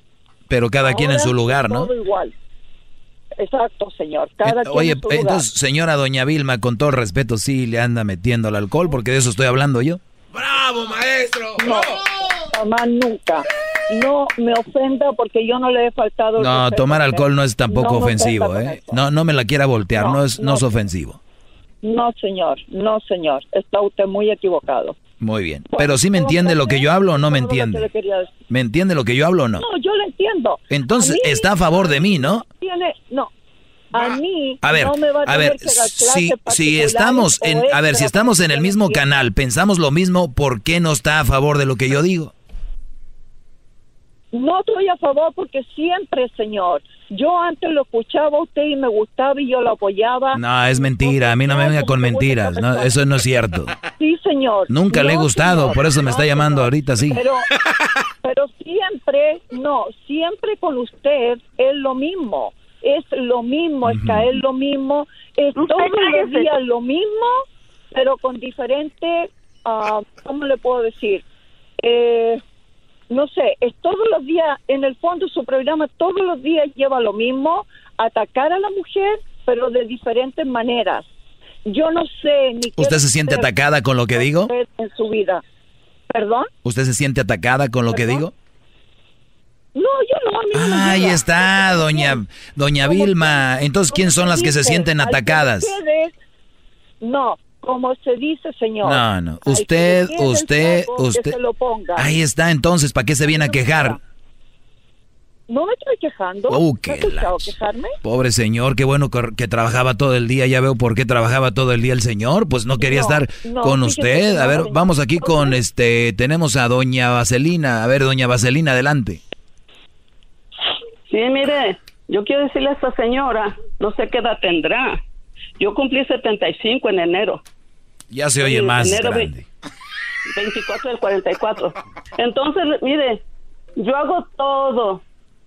Pero cada quien en Ahora su lugar, ¿no? Todo igual. Exacto, señor. Cada Eh, Oye, lugar. entonces, señora doña Vilma, con todo respeto, sí le anda metiendo al alcohol, porque de eso estoy hablando yo. ¡Bravo, maestro! No, jamás nunca. No me ofenda porque yo no le he faltado. No, respeto, tomar alcohol no es tampoco No ofensivo, ¿eh? No, no me la quiera voltear, no, No, es, no no. es ofensivo. No, señor, no, señor. Está usted muy equivocado. Muy bien. Pero sí me entiende lo que yo hablo o no me entiende. ¿Me entiende lo que yo hablo o no? No, yo lo entiendo. Entonces, A está a favor de mí, ¿no? Tiene, no. A mí A ver, no me va a, a ver, si, si estamos en, a ver, si estamos en el mismo canal, pensamos lo mismo, ¿por qué no está a favor de lo que yo digo? No estoy a favor porque siempre, señor. Yo antes lo escuchaba a usted y me gustaba y yo lo apoyaba. No, es mentira, a mí no me venga con mentiras, no, eso no es cierto. Sí, señor. Nunca le he No, gustado, señor. por eso me está No, llamando señor. ahorita, sí. Pero, pero siempre, no, siempre con usted es lo mismo. Es lo mismo, es caer lo mismo. Es todos los días lo mismo, pero con diferente, ah, ¿cómo le puedo decir? Eh, no sé, es todos los días, en el fondo su programa todos los días lleva lo mismo, atacar a la mujer, pero de diferentes maneras. Yo no sé ni ¿Usted se siente atacada con lo que digo? en su vida. ¿Perdón? ¿Usted se siente atacada con lo que digo? No, yo no, a mí no Ahí está, doña, doña Vilma. Entonces, ¿quién son las que se sienten atacadas? no, como se dice, señor. No, no. Usted, usted, usted. se lo ponga. Ahí está, entonces, ¿para qué se viene a quejar? No me estoy quejando. Oh, ¿Me qué ha escuchado la- quejarme? Pobre señor, qué bueno que, que trabajaba todo el día. Ya veo por qué trabajaba todo el día el señor. Pues no quería No, estar no, con usted. A no, ver, vamos aquí con este. Tenemos a doña Vaselina. A ver, doña Vaselina, adelante. Sí, mire, yo quiero decirle a esta señora, no sé qué edad tendrá. Yo cumplí 75 en enero. Ya se oye más enero grande. 24 del 44. Entonces, mire, yo hago todo.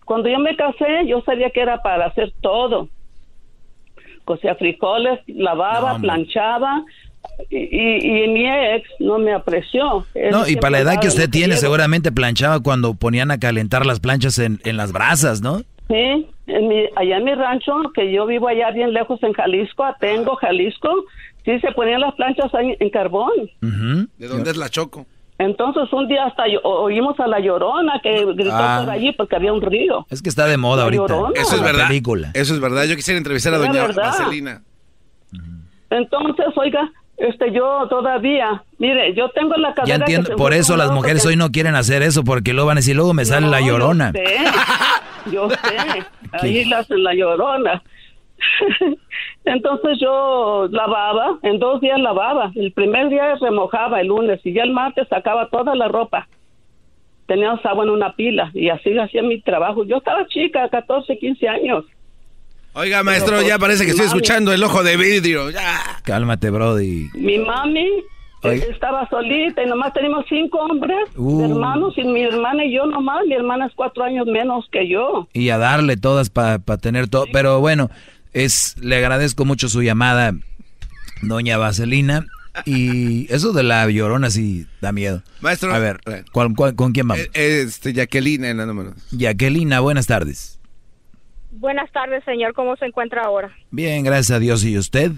Cuando yo me casé, yo sabía que era para hacer todo. Cocía frijoles, lavaba, planchaba. Y, y, y mi ex no me apreció. Él No, y para la edad que usted tiene, quiero. seguramente planchaba cuando ponían a calentar las planchas en, en las brasas, ¿no? Sí, en mi, allá en mi rancho, que yo vivo allá bien lejos en Jalisco, Atengo, Jalisco, sí se ponían las planchas ahí en carbón. ¿De dónde es la Choco? Entonces un día hasta oímos a la llorona que gritó Ah. por allí porque había un río. Es que está de moda La ahorita. Llorona. Eso es verdad. película. Eso es verdad. Yo quisiera entrevistar a Es doña verdad. Vaselina. Entonces, oiga, este yo todavía, mire, yo tengo la Ya cadera que entiendo, se por eso las mujeres porque- hoy no quieren hacer eso, porque luego van a decir, luego me sale la llorona. Yo sé, yo sé. ahí la llorona. Entonces yo lavaba, en dos días lavaba. El primer día remojaba el lunes y ya el martes sacaba toda la ropa. Tenía agua en una pila y así hacía mi trabajo. Yo estaba chica, 14, 15 años. Oiga, maestro, Pero, ya pues, parece que estoy mami. escuchando el ojo de vidrio. Ya. Cálmate, Brody. Mi mami Oiga. estaba solita y nomás tenemos cinco hombres, Uh. hermanos, y mi hermana y yo nomás. Mi hermana es cuatro años menos que yo. Y a darle todas para tener todo. Pero bueno, es le agradezco mucho su llamada, doña Vaselina. Y eso de la llorona sí da miedo. Maestro. A ver, ¿cuál- cuál- con quién vamos? Eh, Este, Jacqueline, en la número. Jacquelina, buenas tardes. Buenas tardes, señor. ¿Cómo se encuentra ahora? Bien, gracias a Dios. ¿Y usted?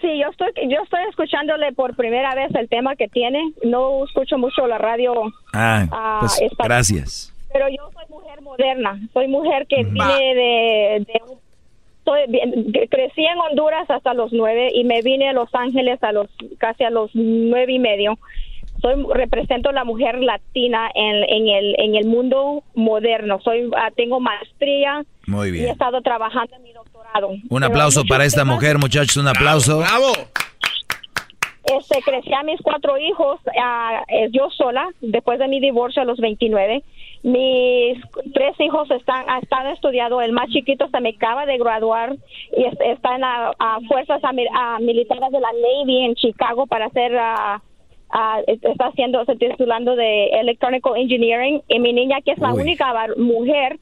Sí, yo estoy, yo estoy escuchándole por primera vez el tema que tiene. No escucho mucho la radio, Ah, Ah, pues gracias. Pero yo soy mujer moderna. Soy mujer que vine de, soy crecí en Honduras hasta los nueve y me vine a Los Ángeles a los casi a los nueve y medio. Soy represento la mujer latina en, en el en el mundo moderno. Soy ah, tengo maestría Muy y he estado trabajando en mi doctorado. Un aplauso para esta temas- mujer, muchachos, un aplauso. ¡Bravo! Este, crecí a mis cuatro hijos, ah, eh, yo sola, después de mi divorcio a los 29. Mis tres hijos están, están estudiando. El más chiquito se me acaba de graduar y es- está en las fuerzas ami- ah, militares de la Navy en Chicago para hacer. ah, ah, está haciendo, se titulando de Electronical Engineering. Y mi niña, que es la Uy. única mujer,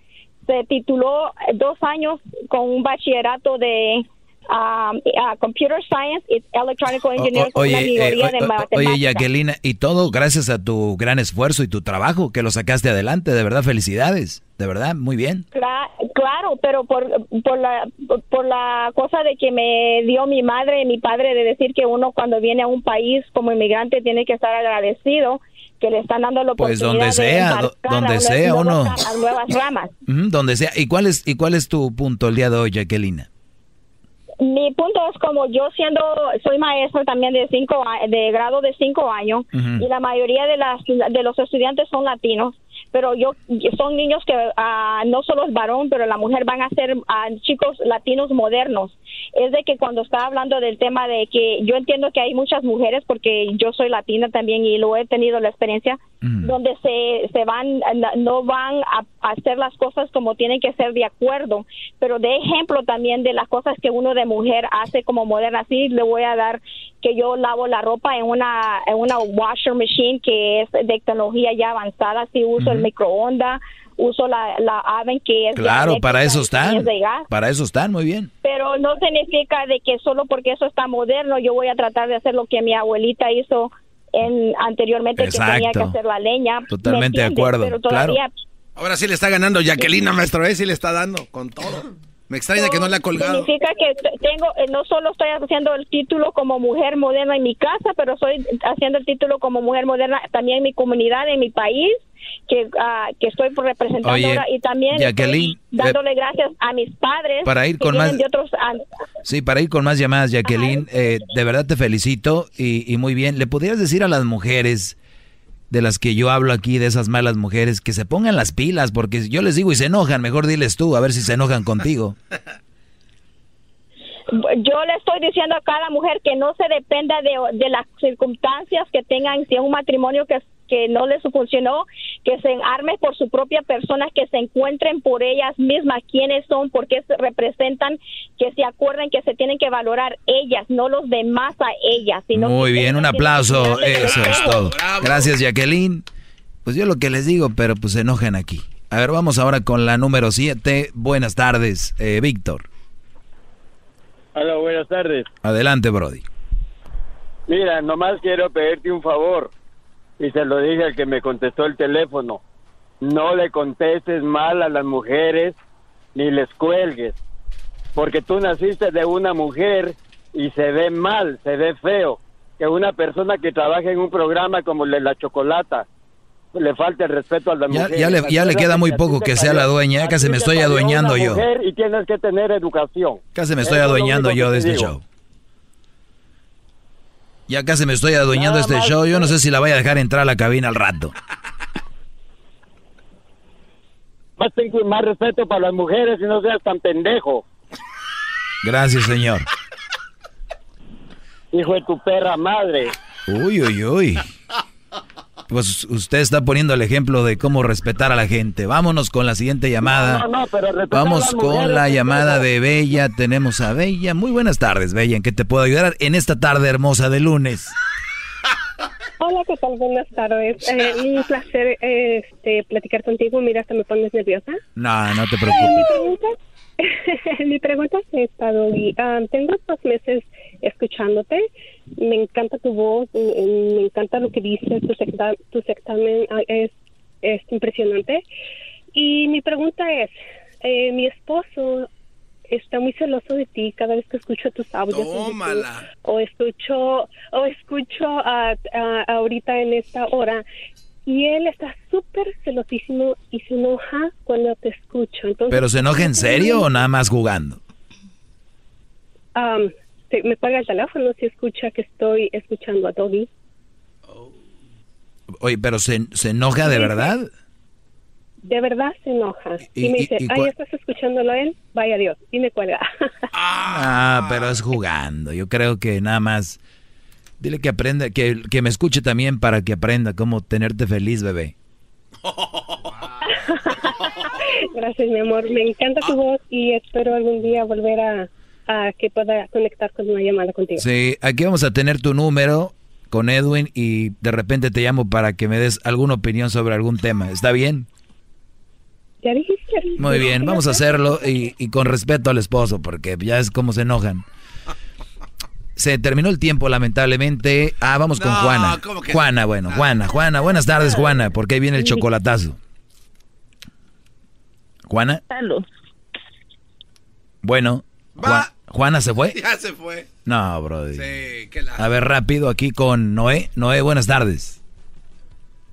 se tituló dos años con un bachillerato de ah, ah, Computer Science y Electronical Engineering O- con una oye, minoría eh, de o- o- matemáticas. oye, Jacqueline, y todo gracias a tu gran esfuerzo y tu trabajo que lo sacaste adelante, de verdad, felicidades, de verdad, muy bien. Cla- Claro, pero por, por, la, por la cosa de que me dio mi madre y mi padre de decir que uno cuando viene a un país como inmigrante tiene que estar agradecido que le están dando la Pues oportunidad donde de sea, a donde unas sea, nuevas uno. a nuevas ramas. Ujú, donde sea. ¿Y cuál es y cuál es tu punto el día de hoy, Jacqueline? Mi punto es como yo siendo, soy maestra también de cinco, de grado de cinco años y la mayoría de las de los estudiantes son latinos, pero yo son niños que ah, no solo es varón, pero la mujer van a ser ah, chicos latinos modernos. Es de que cuando está hablando del tema de que yo entiendo que hay muchas mujeres porque yo soy latina también y lo he tenido la experiencia donde se, se van no van a, a hacer las cosas como tienen que ser de acuerdo, pero de ejemplo también de las cosas que uno de mujer hace como moderna. Así le voy a dar que yo lavo la ropa en una en una washer machine que es de tecnología ya avanzada, sí uso el microondas, uso la, la oven que es de Claro, eléctrica para eso están. es de gas Para eso están, muy bien. pero no significa de que solo porque eso está moderno yo voy a tratar de hacer lo que mi abuelita hizo en anteriormente que tenía que Exacto. hacer la leña. ¿me Totalmente de acuerdo, Pero todavía Ahora sí le está ganando Jacqueline, maestro, ¿eh? Sí le está dando con todo. Me extraña que no le ha colgado. significa que tengo eh, no solo estoy haciendo el título como mujer moderna en mi casa, pero estoy haciendo el título como mujer moderna también en mi comunidad, en mi país, que ah, que estoy representando Oye, ahora y también estoy Jacqueline, dándole gracias a mis padres para ir con más- de otros Sí, para ir con más llamadas, Jacqueline, eh, de verdad te felicito y, y muy bien. ¿Le podrías decir a las mujeres de las que yo hablo aquí, de esas malas mujeres, que se pongan las pilas? Porque yo les digo y se enojan, mejor diles tú, a ver si se enojan contigo. yo le estoy diciendo a cada mujer que no se dependa de, de las circunstancias que tengan, si es un matrimonio que, que no les funcionó, que se arme por su propia persona, que se encuentren por ellas mismas quiénes son, por qué se representan, que se acuerden que se tienen que valorar ellas, no los demás a ellas. Sino Muy bien, un aplauso, eso es todo. Gracias, Jacqueline. Pues yo lo que les digo, pero pues se enojan aquí. A ver, vamos ahora con la número 7. Buenas tardes, eh, Víctor. Hola, buenas tardes. Adelante, Brody. Mira, nomás quiero pedirte un favor. Y se lo dije al que me contestó el teléfono. No le contestes mal a las mujeres ni les cuelgues. Porque tú naciste de una mujer y se ve mal, se ve feo. Que una persona que trabaja en un programa como el de la chocolata le falte el respeto a la Ya, mujer. ya le, ya le queda muy poco que sea la dueña, ya casi me estoy adueñando yo. Y tienes que tener educación. Casi me estoy Eso adueñando yo de te este digo. show. Ya casi me estoy adueñando de este show. Yo no sé si la voy a dejar entrar a la cabina al rato. Más ten más respeto para las mujeres y no seas tan pendejo, Gracias, señor. hijo de tu perra madre. Uy, uy, uy. Pues usted está poniendo el ejemplo de cómo respetar a la gente. Vámonos con la siguiente llamada. No, no, pero Vamos con la llamada de Bella. Tenemos a Bella. Muy buenas tardes, Bella. ¿En qué te puedo ayudar en esta tarde hermosa de lunes? Hola, ¿qué tal? Buenas tardes. Eh, un placer eh, este, platicar contigo. Mira, hasta me pones nerviosa. No, no te Mi preocupes. pregunta, mi pregunta es esta, Doggy. Ah, tengo dos meses escuchándote. Me encanta tu voz, me, me encanta lo que dices, tu, secta, tu sectamen ah, es, es impresionante. Y mi pregunta es, eh, mi esposo está muy celoso de ti cada vez que escucho tus audios. Tómala. O escucho, o escucho ah, ahorita en esta hora y él está súper celosísimo y se enoja cuando te escucho. Entonces, ¿Pero se enoja en serio o nada más jugando? Am, me paga el teléfono si escucha que estoy escuchando a Doggy. Oye, ¿pero se, se enoja de verdad? De verdad se enoja. Y, Y- me dice, y ay, ¿estás escuchándolo a él? Vaya Dios. Y me cuelga. Ah, pero es jugando. Yo creo que nada más. Dile que aprenda, que, que me escuche también para que aprenda cómo tenerte feliz, bebé. Gracias, mi amor. Me encanta tu voz y espero algún día volver a, a que pueda conectar con una llamada contigo. Sí, aquí vamos a tener tu número con Edwin y de repente te llamo para que me des alguna opinión sobre algún tema. ¿Está bien? Ya dijiste. Muy bien, vamos a hacerlo y, y con respeto al esposo, porque ya es como se enojan. Se terminó el tiempo, lamentablemente. Ah, vamos con No, Juana. ¿cómo que Juana, no? bueno, Juana, Juana. Buenas tardes, Juana, porque ahí viene el chocolatazo. Juana, Salud. bueno. ¿Juana se fue? Ya se fue. No, brody. Sí, qué la... A ver, rápido, aquí con Noé. Noé, buenas tardes.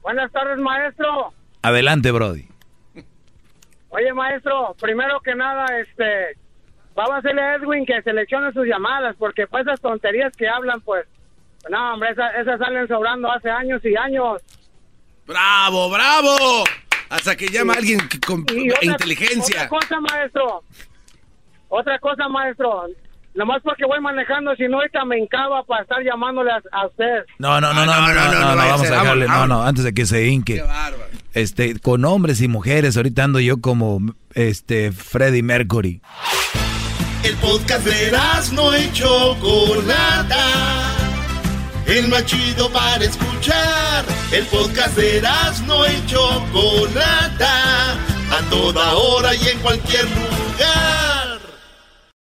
Buenas tardes, maestro. Adelante, brody. Oye, maestro, primero que nada, este, vamos a hacerle a Edwin que seleccione sus llamadas, porque pues esas tonterías que hablan, pues, no, hombre, esas, esas salen sobrando hace años y años. ¡Bravo, bravo! Hasta que llama alguien que- con Y otra- inteligencia. Otra cosa, maestro. Otra cosa, maestro. Nomás porque voy manejando, si no, ahorita me encaba para estar llamándole a, a usted. No, no, no, no, no, no, no, no, vamos a dejarle, no, no, antes de que se hinque. Este, con hombres y mujeres, ahorita ando yo como, este, Freddie Mercury. El podcast de no y Chocolata. El más chido para escuchar. El podcast de no y Chocolata. A toda hora y en cualquier lugar.